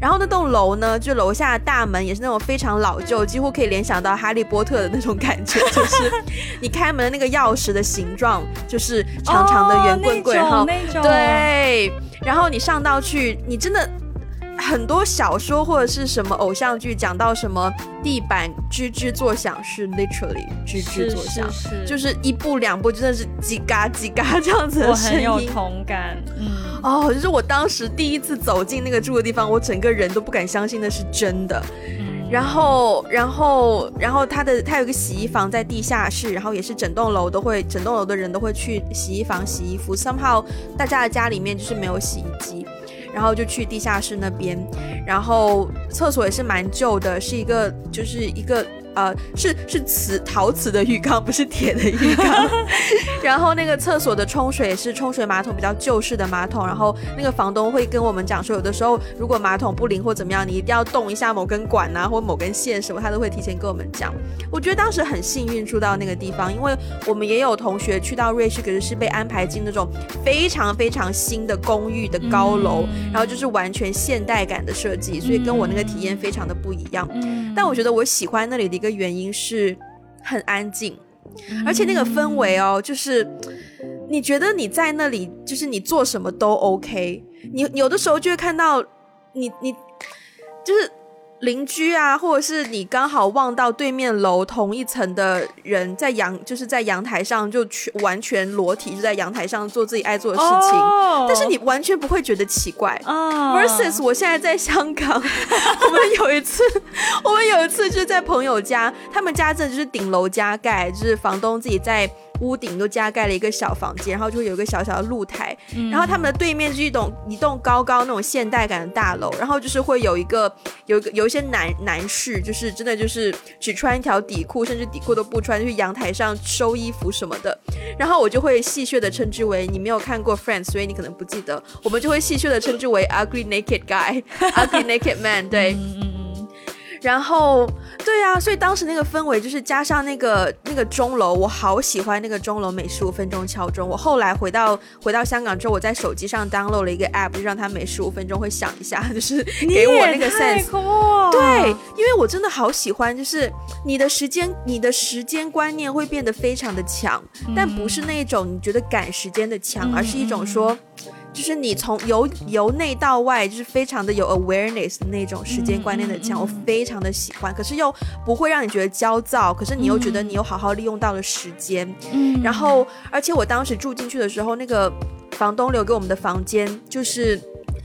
然后那栋楼呢，就楼下的大门也是那种非常老旧，几乎可以联想到哈利波特的那种感觉，就是你开门的那个钥匙的形状，就是长长的圆棍棍，然后对，然后你上到去，你真的。很多小说或者是什么偶像剧讲到什么地板吱吱作响是 literally 吱吱作响，就是一步两步真的是叽嘎叽嘎这样子的声音。我很有同感，嗯，哦，就是我当时第一次走进那个住的地方，我整个人都不敢相信那是真的。然后，然后，然后他的他有个洗衣房在地下室，然后也是整栋楼都会，整栋楼的人都会去洗衣房洗衣服。somehow 大家的家里面就是没有洗衣机。然后就去地下室那边，然后厕所也是蛮旧的，是一个就是一个呃，是是瓷陶瓷的浴缸，不是铁的浴缸。然后那个厕所的冲水是冲水马桶，比较旧式的马桶。然后那个房东会跟我们讲说，有的时候如果马桶不灵或怎么样，你一定要动一下某根管啊，或某根线什么，他都会提前跟我们讲。我觉得当时很幸运住到那个地方，因为我们也有同学去到瑞士，可是是被安排进那种非常非常新的公寓的高楼，然后就是完全现代感的设计，所以跟我那个体验非常的不一样。但我觉得我喜欢那里的一个原因是很安静，而且那个氛围哦，就是你觉得你在那里，就是你做什么都 OK。你有的时候就会看到你你就是。邻居啊，或者是你刚好望到对面楼同一层的人在阳，就是在阳台上就全完全裸体，就在阳台上做自己爱做的事情，但是你完全不会觉得奇怪。versus 我现在在香港，我们有一次，我们有一次就是在朋友家，他们家真的就是顶楼加盖，就是房东自己在。屋顶都加盖了一个小房间，然后就会有一个小小的露台，然后他们的对面是一栋一栋高高那种现代感的大楼，然后就是会有一个有一个有一些男男士，就是真的就是只穿一条底裤，甚至底裤都不穿，去阳台上收衣服什么的，然后我就会戏谑的称之为你没有看过 Friends，所以你可能不记得，我们就会戏谑的称之为 Ugly Naked Guy，Ugly Naked Man，对。然后，对啊，所以当时那个氛围就是加上那个那个钟楼，我好喜欢那个钟楼，每十五分钟敲钟。我后来回到回到香港之后，我在手机上 download 了一个 app，就让它每十五分钟会响一下，就是给我那个 sense。对，因为我真的好喜欢，就是你的时间，你的时间观念会变得非常的强，但不是那种你觉得赶时间的强，而是一种说。就是你从由由内到外，就是非常的有 awareness 的那种时间观念的强，我非常的喜欢。可是又不会让你觉得焦躁，可是你又觉得你有好好利用到了时间。嗯，然后而且我当时住进去的时候，那个房东留给我们的房间就是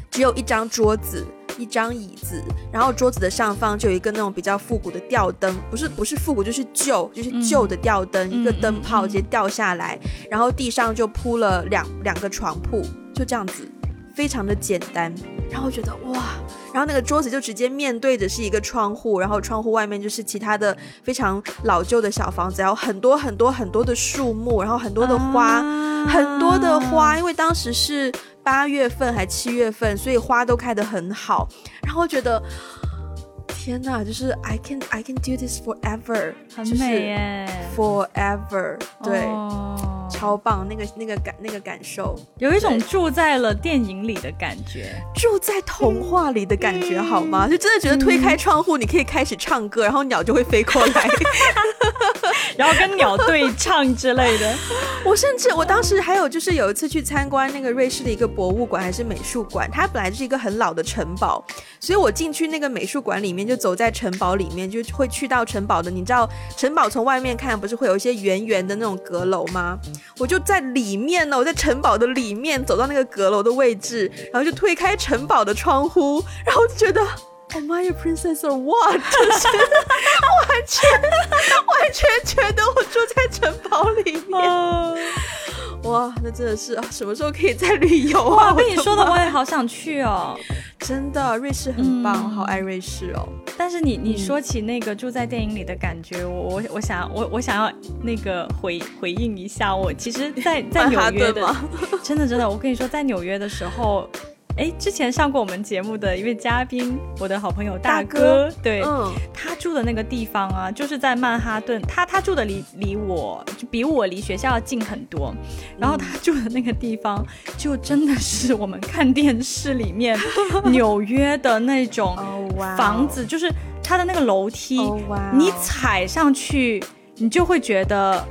只有一张桌子、一张椅子，然后桌子的上方就有一个那种比较复古的吊灯，不是不是复古就是旧，就是旧的吊灯，一个灯泡直接掉下来，然后地上就铺了两两个床铺。就这样子，非常的简单，然后觉得哇，然后那个桌子就直接面对着是一个窗户，然后窗户外面就是其他的非常老旧的小房子，然后很多很多很多的树木，然后很多的花，很多的花，因为当时是八月份还七月份，所以花都开得很好，然后觉得天呐，就是 I can I can do this forever，很美耶，forever，对。超棒，那个那个感那个感受，有一种住在了电影里的感觉，住在童话里的感觉，好吗？就真的觉得推开窗户，你可以开始唱歌，然后鸟就会飞过来，然后跟鸟对唱之类的。我甚至我当时还有就是有一次去参观那个瑞士的一个博物馆还是美术馆，它本来是一个很老的城堡，所以我进去那个美术馆里面，就走在城堡里面，就会去到城堡的。你知道城堡从外面看不是会有一些圆圆的那种阁楼吗？我就在里面呢，我在城堡的里面走到那个阁楼的位置，然后就推开城堡的窗户，然后就觉得 I a princess or what？就是完全完全觉得我住在城堡里面。哇，那真的是啊！什么时候可以再旅游啊？被你说的我也好想去哦。真的，瑞士很棒，好爱瑞士哦。但是你你说起那个住在电影里的感觉，我我我想我我想要那个回回应一下，我其实，在在纽约的，真的真的，我跟你说，在纽约的时候。哎，之前上过我们节目的一位嘉宾，我的好朋友大哥，对，他住的那个地方啊，就是在曼哈顿，他他住的离离我就比我离学校要近很多，然后他住的那个地方，就真的是我们看电视里面 纽约的那种房子，就是他的那个楼梯，你踩上去，你就会觉得。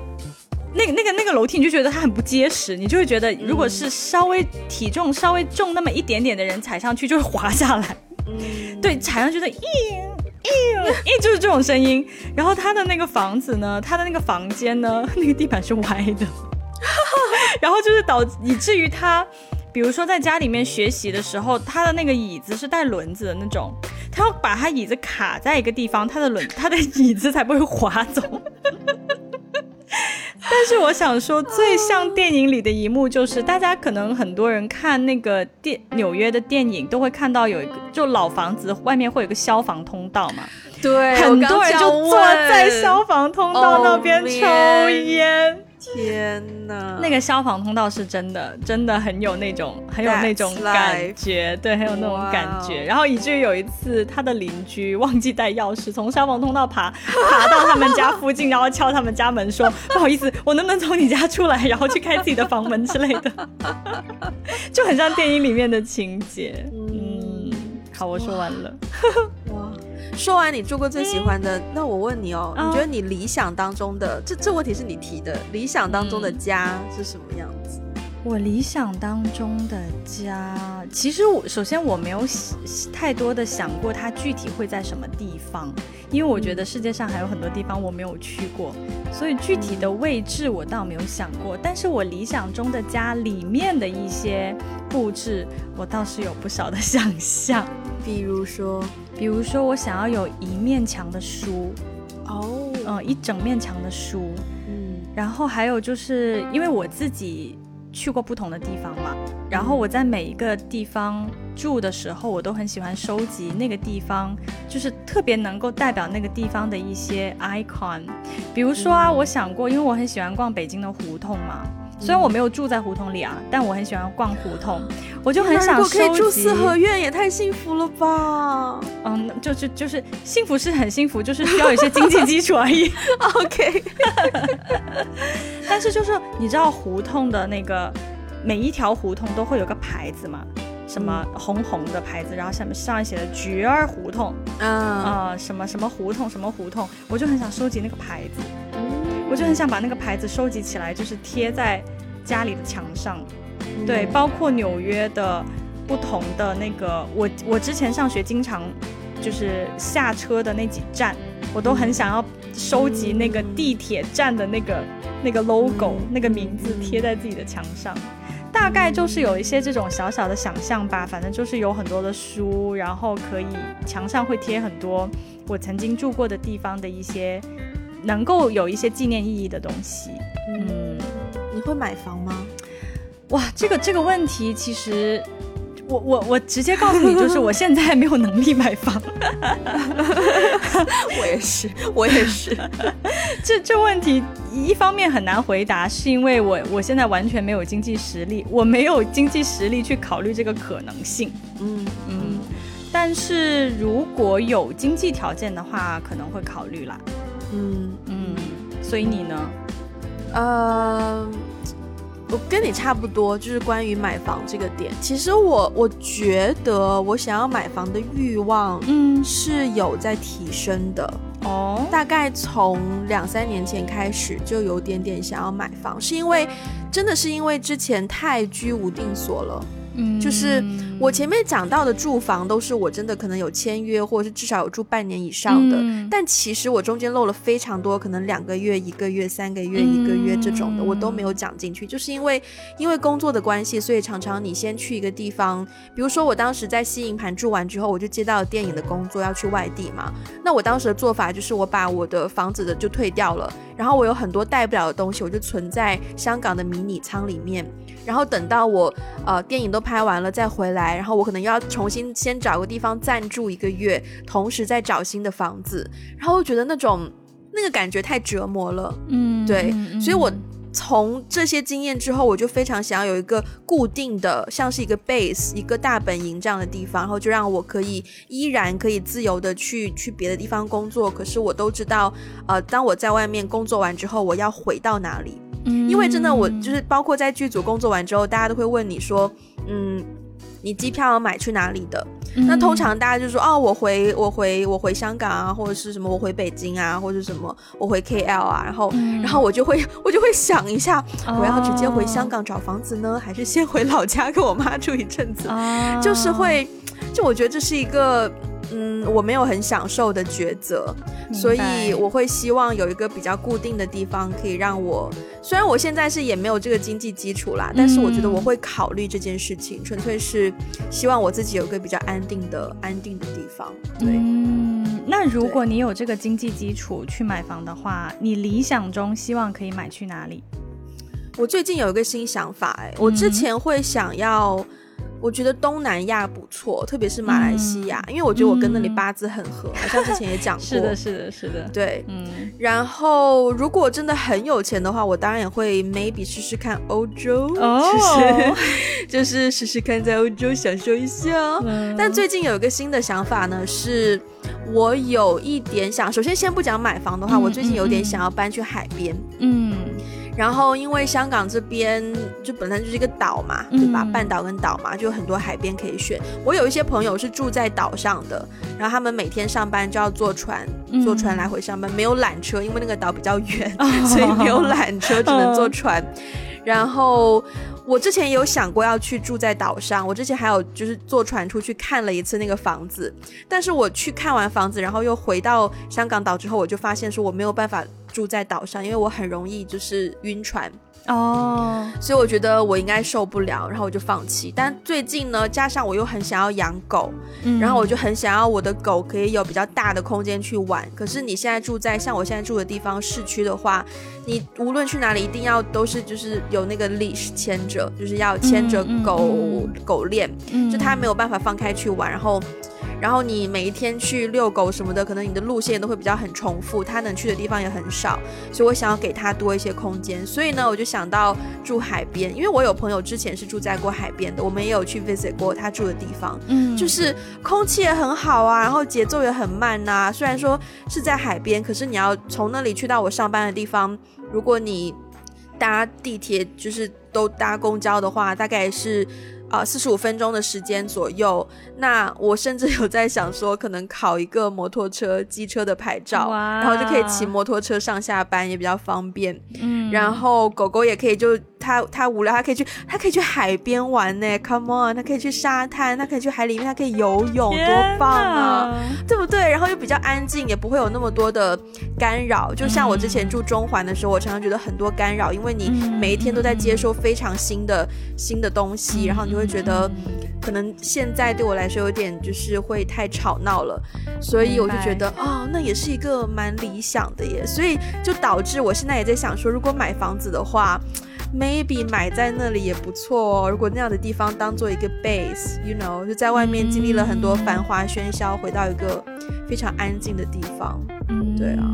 那个、那个、那个楼梯，你就觉得它很不结实，你就会觉得，如果是稍微体重稍微重那么一点点的人踩上去，就会滑下来。嗯，对，踩上去的，咦咦咦，就是这种声音。然后他的那个房子呢，他的那个房间呢，那个地板是歪的，然后就是导以至于他，比如说在家里面学习的时候，他的那个椅子是带轮子的那种，他要把他椅子卡在一个地方，他的轮他的椅子才不会滑走。但是我想说，最像电影里的一幕就是，大家可能很多人看那个电纽约的电影，都会看到有一个就老房子外面会有个消防通道嘛。对，很多人就坐在消防通道那边抽烟。天呐，那个消防通道是真的，真的很有那种，很有那种感觉，对，很有那种感觉。然后以至于有一次，他的邻居忘记带钥匙，从消防通道爬爬到他们家附近，然后敲他们家门说：“不好意思，我能不能从你家出来，然后去开自己的房门之类的？” 就很像电影里面的情节。嗯，好，我说完了。说完你住过最喜欢的，那我问你哦，你觉得你理想当中的这这问题是你提的，理想当中的家是什么样子？我理想当中的家，其实我首先我没有太多的想过它具体会在什么地方，因为我觉得世界上还有很多地方我没有去过，所以具体的位置我倒没有想过。但是我理想中的家里面的一些布置，我倒是有不少的想象，比如说。比如说，我想要有一面墙的书，哦，嗯，一整面墙的书，嗯，然后还有就是，因为我自己去过不同的地方嘛，然后我在每一个地方住的时候，我都很喜欢收集那个地方，就是特别能够代表那个地方的一些 icon。比如说啊，我想过，因为我很喜欢逛北京的胡同嘛。虽然我没有住在胡同里啊，但我很喜欢逛胡同，我就很想收集。可以住四合院，也太幸福了吧！嗯，就是就是幸福是很幸福，就是需要一些经济基础而已。OK。但是就是你知道胡同的那个每一条胡同都会有个牌子嘛？什么红红的牌子，然后下面上面写的“菊儿胡同”啊啊，什么什么胡同什么胡同，我就很想收集那个牌子。我就很想把那个牌子收集起来，就是贴在家里的墙上。对，包括纽约的不同的那个，我我之前上学经常就是下车的那几站，我都很想要收集那个地铁站的那个那个 logo 那个名字贴在自己的墙上。大概就是有一些这种小小的想象吧，反正就是有很多的书，然后可以墙上会贴很多我曾经住过的地方的一些。能够有一些纪念意义的东西，嗯，你会买房吗？哇，这个这个问题，其实我我我直接告诉你，就是我现在没有能力买房。我也是，我也是。这这问题一方面很难回答，是因为我我现在完全没有经济实力，我没有经济实力去考虑这个可能性。嗯嗯，但是如果有经济条件的话，可能会考虑啦。嗯嗯，所以你呢？呃，我跟你差不多，就是关于买房这个点。其实我我觉得我想要买房的欲望，嗯，是有在提升的哦。大概从两三年前开始，就有点点想要买房，是因为真的是因为之前太居无定所了。嗯就是我前面讲到的住房，都是我真的可能有签约，或者是至少有住半年以上的。但其实我中间漏了非常多，可能两个月、一个月、三个月、一个月这种的，我都没有讲进去。就是因为因为工作的关系，所以常常你先去一个地方，比如说我当时在西营盘住完之后，我就接到了电影的工作，要去外地嘛。那我当时的做法就是我把我的房子的就退掉了，然后我有很多带不了的东西，我就存在香港的迷你仓里面。然后等到我呃电影都拍完了再回来，然后我可能要重新先找个地方暂住一个月，同时再找新的房子，然后我觉得那种那个感觉太折磨了，嗯，对，所以我从这些经验之后，我就非常想要有一个固定的，像是一个 base 一个大本营这样的地方，然后就让我可以依然可以自由的去去别的地方工作，可是我都知道，呃，当我在外面工作完之后，我要回到哪里。因为真的，我就是包括在剧组工作完之后，大家都会问你说，嗯，你机票要买去哪里的？那通常大家就说，哦，我回我回我回香港啊，或者是什么我回北京啊，或者什么我回 KL 啊，然后然后我就会我就会想一下，我要直接回香港找房子呢，还是先回老家跟我妈住一阵子？就是会，就我觉得这是一个。嗯，我没有很享受的抉择，所以我会希望有一个比较固定的地方，可以让我。虽然我现在是也没有这个经济基础啦，但是我觉得我会考虑这件事情，纯粹是希望我自己有一个比较安定的、安定的地方。对。嗯，那如果你有这个经济基础去买房的话，你理想中希望可以买去哪里？我最近有一个新想法，哎，我之前会想要。我觉得东南亚不错，特别是马来西亚，因为我觉得我跟那里八字很合，好像之前也讲过。是的，是的，是的。对，嗯。然后，如果真的很有钱的话，我当然也会 maybe 试试看欧洲，哦，就是试试看在欧洲享受一下。但最近有一个新的想法呢，是我有一点想，首先先不讲买房的话，我最近有点想要搬去海边。嗯。然后，因为香港这边就本身就是一个岛嘛，对吧？半岛跟岛嘛，就有很多海边可以选。我有一些朋友是住在岛上的，然后他们每天上班就要坐船，坐船来回上班，没有缆车，因为那个岛比较远，所以没有缆车，只能坐船。然后我之前有想过要去住在岛上，我之前还有就是坐船出去看了一次那个房子，但是我去看完房子，然后又回到香港岛之后，我就发现说我没有办法。住在岛上，因为我很容易就是晕船哦，所以我觉得我应该受不了，然后我就放弃。但最近呢，加上我又很想要养狗，然后我就很想要我的狗可以有比较大的空间去玩。可是你现在住在像我现在住的地方市区的话，你无论去哪里一定要都是就是有那个 leash 牵着，就是要牵着狗狗链，就它没有办法放开去玩，然后。然后你每一天去遛狗什么的，可能你的路线都会比较很重复，它能去的地方也很少，所以我想要给它多一些空间。所以呢，我就想到住海边，因为我有朋友之前是住在过海边的，我们也有去 visit 过他住的地方，嗯，就是空气也很好啊，然后节奏也很慢呐。虽然说是在海边，可是你要从那里去到我上班的地方，如果你搭地铁就是都搭公交的话，大概是。啊，四十五分钟的时间左右。那我甚至有在想说，可能考一个摩托车、机车的牌照，然后就可以骑摩托车上下班，也比较方便。嗯，然后狗狗也可以就。他他无聊，他可以去，他可以去海边玩呢。Come on，他可以去沙滩，他可以去海里面，他可以游泳，多棒啊，对不对？然后又比较安静，也不会有那么多的干扰。就像我之前住中环的时候，我常常觉得很多干扰，因为你每一天都在接收非常新的新的东西，然后你就会觉得可能现在对我来说有点就是会太吵闹了，所以我就觉得哦，那也是一个蛮理想的耶。所以就导致我现在也在想说，如果买房子的话。Maybe 买在那里也不错哦。如果那样的地方当做一个 base，you know，就在外面经历了很多繁华喧嚣，回到一个非常安静的地方。嗯，对啊。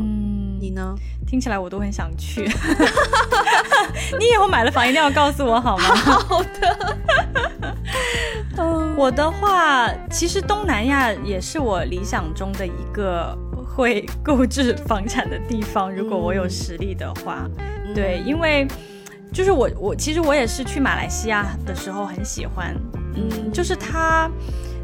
你呢？听起来我都很想去。你以后买了房一定要告诉我好吗？好的。我的话，其实东南亚也是我理想中的一个会购置房产的地方。如果我有实力的话，对，因为。就是我，我其实我也是去马来西亚的时候很喜欢，嗯，就是它，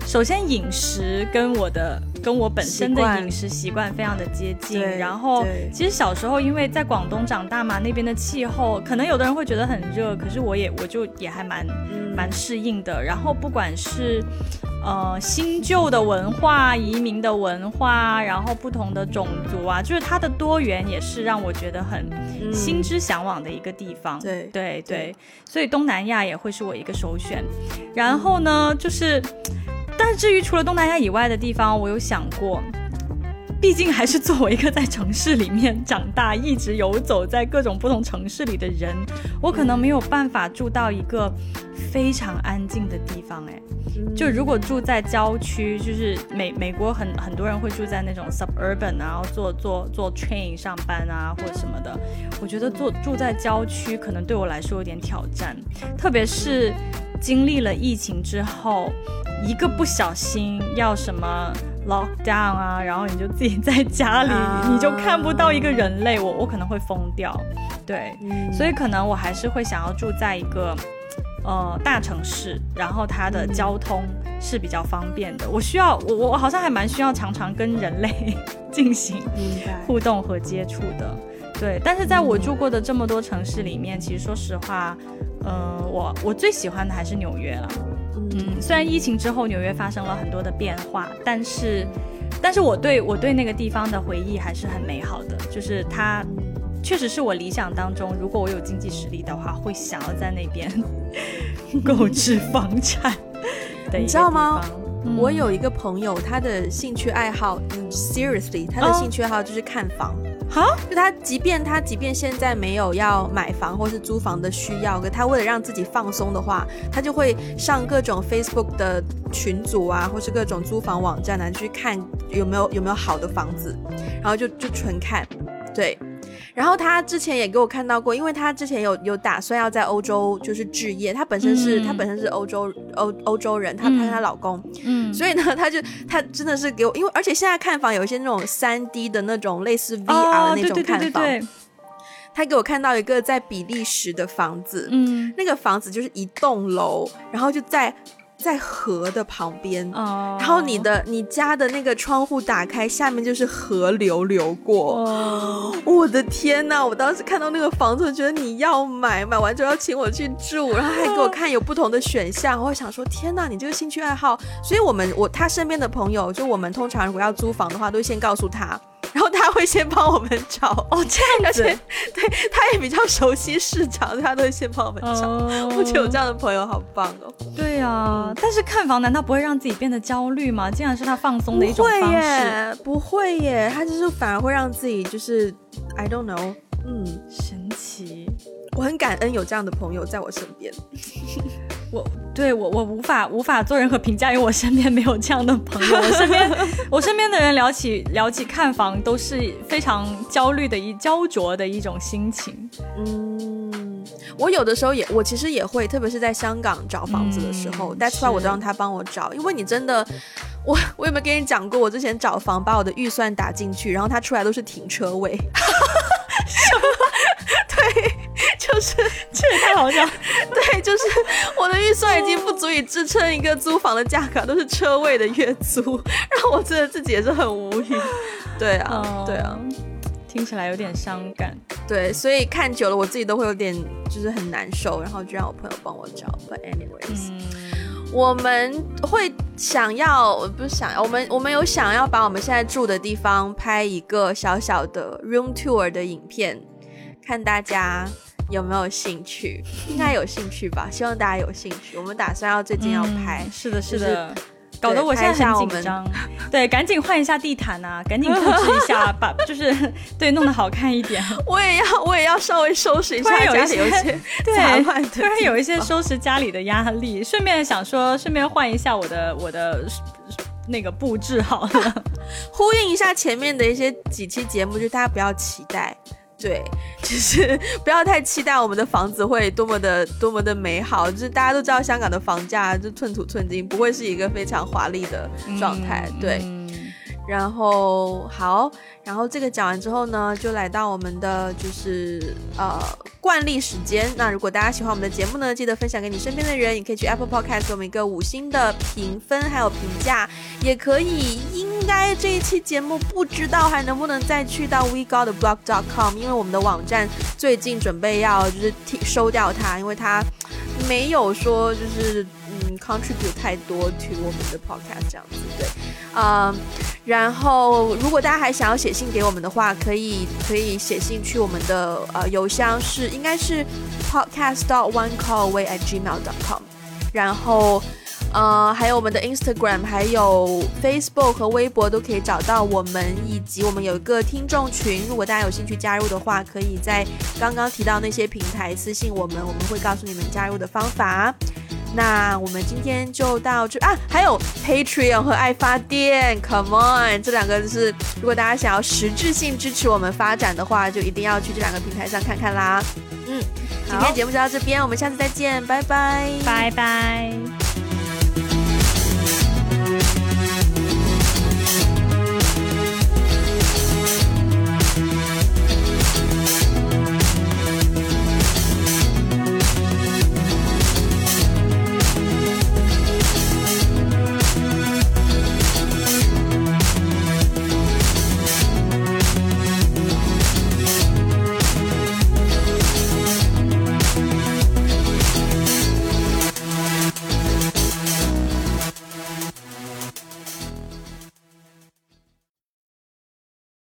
首先饮食跟我的跟我本身的饮食习惯非常的接近，然后其实小时候因为在广东长大嘛，那边的气候可能有的人会觉得很热，可是我也我就也还蛮蛮适应的，然后不管是。呃，新旧的文化、移民的文化，然后不同的种族啊，就是它的多元也是让我觉得很心之向往的一个地方。对对对，所以东南亚也会是我一个首选。然后呢，就是，但是至于除了东南亚以外的地方，我有想过。毕竟还是作为一个在城市里面长大、一直游走在各种不同城市里的人，我可能没有办法住到一个非常安静的地方。哎，就如果住在郊区，就是美美国很很多人会住在那种 suburban，然后坐坐坐 train 上班啊或者什么的。我觉得坐住在郊区可能对我来说有点挑战，特别是经历了疫情之后，一个不小心要什么。Lock down 啊，然后你就自己在家里，你就看不到一个人类，我我可能会疯掉，对，所以可能我还是会想要住在一个呃大城市，然后它的交通是比较方便的。我需要我我好像还蛮需要常常跟人类 进行 互动和接触的，对。但是在我住过的这么多城市里面，其实说实话，嗯，我我最喜欢的还是纽约了。嗯，虽然疫情之后纽约发生了很多的变化，但是，但是我对我对那个地方的回忆还是很美好的。就是它，确实是我理想当中，如果我有经济实力的话，会想要在那边 购置房产 的。你知道吗？我有一个朋友，他的兴趣爱好，嗯，seriously，他的兴趣爱好就是看房。好，就他，即便他即便现在没有要买房或是租房的需要，可他为了让自己放松的话，他就会上各种 Facebook 的群组啊，或是各种租房网站啊，去看有没有有没有好的房子，然后就就纯看，对。然后他之前也给我看到过，因为他之前有有打算要在欧洲就是置业，他本身是他本身是欧洲欧欧洲人，他他她老公，嗯，所以呢，他就他真的是给我，因为而且现在看房有一些那种三 D 的那种类似 VR 的那种看房，他给我看到一个在比利时的房子，嗯，那个房子就是一栋楼，然后就在。在河的旁边，然后你的你家的那个窗户打开，下面就是河流流过。我的天呐！我当时看到那个房子，觉得你要买，买完之后要请我去住，然后还给我看有不同的选项。我想说，天呐，你这个兴趣爱好！所以我们我他身边的朋友，就我们通常如果要租房的话，都先告诉他。然后他会先帮我们找哦，这样子，对，他也比较熟悉市场，他都会先帮我们找。我觉得有这样的朋友好棒哦。对呀，但是看房难道不会让自己变得焦虑吗？竟然是他放松的一种方式。不会耶，他就是反而会让自己就是 I don't know，嗯，神奇。我很感恩有这样的朋友在我身边。我对我我无法无法做任何评价，因为我身边没有这样的朋友。我身边 我身边的人聊起聊起看房都是非常焦虑的一焦灼的一种心情。嗯，我有的时候也我其实也会，特别是在香港找房子的时候，That's why 我都让他帮我找，因为你真的，我我有没有跟你讲过，我之前找房把我的预算打进去，然后他出来都是停车位。什么？对。就是这也太好笑，对，就是我的预算已经不足以支撑一个租房的价格，都是车位的月租，让我真的自己也是很无语。对啊，对啊，听起来有点伤感。对，所以看久了，我自己都会有点就是很难受，然后就让我朋友帮我找。But anyways，我们会想要，不是想要，我们我们有想要把我们现在住的地方拍一个小小的 room tour 的影片，看大家。有没有兴趣？应该有兴趣吧。希望大家有兴趣。我们打算要最近要拍，是的，是的，搞得我现在很紧张。对，赶紧换一下地毯啊，赶紧布置一下，把就是对弄得好看一点。我也要，我也要稍微收拾一下家里有些 对，突然有一些收拾家里的压力。顺便想说，顺便换一下我的我的那个布置好了，呼应一下前面的一些几期节目，就大家不要期待。对，就是不要太期待我们的房子会多么的多么的美好。就是大家都知道，香港的房价就寸土寸金，不会是一个非常华丽的状态。对，然后好。然后这个讲完之后呢，就来到我们的就是呃惯例时间。那如果大家喜欢我们的节目呢，记得分享给你身边的人，也可以去 Apple Podcast 给我们一个五星的评分还有评价，也可以。应该这一期节目不知道还能不能再去到 WeGotTheBlog.com，因为我们的网站最近准备要就是收掉它，因为它没有说就是 contribute 太多 to 我们的 podcast 这样子对，嗯。然后，如果大家还想要写信给我们的话，可以可以写信去我们的呃邮箱是应该是 podcast dot one call away at gmail dot com。然后，呃，还有我们的 Instagram，还有 Facebook 和微博都可以找到我们，以及我们有一个听众群，如果大家有兴趣加入的话，可以在刚刚提到那些平台私信我们，我们会告诉你们加入的方法。那我们今天就到这啊，还有 Patreon 和爱发电，Come on，这两个就是如果大家想要实质性支持我们发展的话，就一定要去这两个平台上看看啦。嗯，今天节目就到这边，我们下次再见，拜拜，拜拜。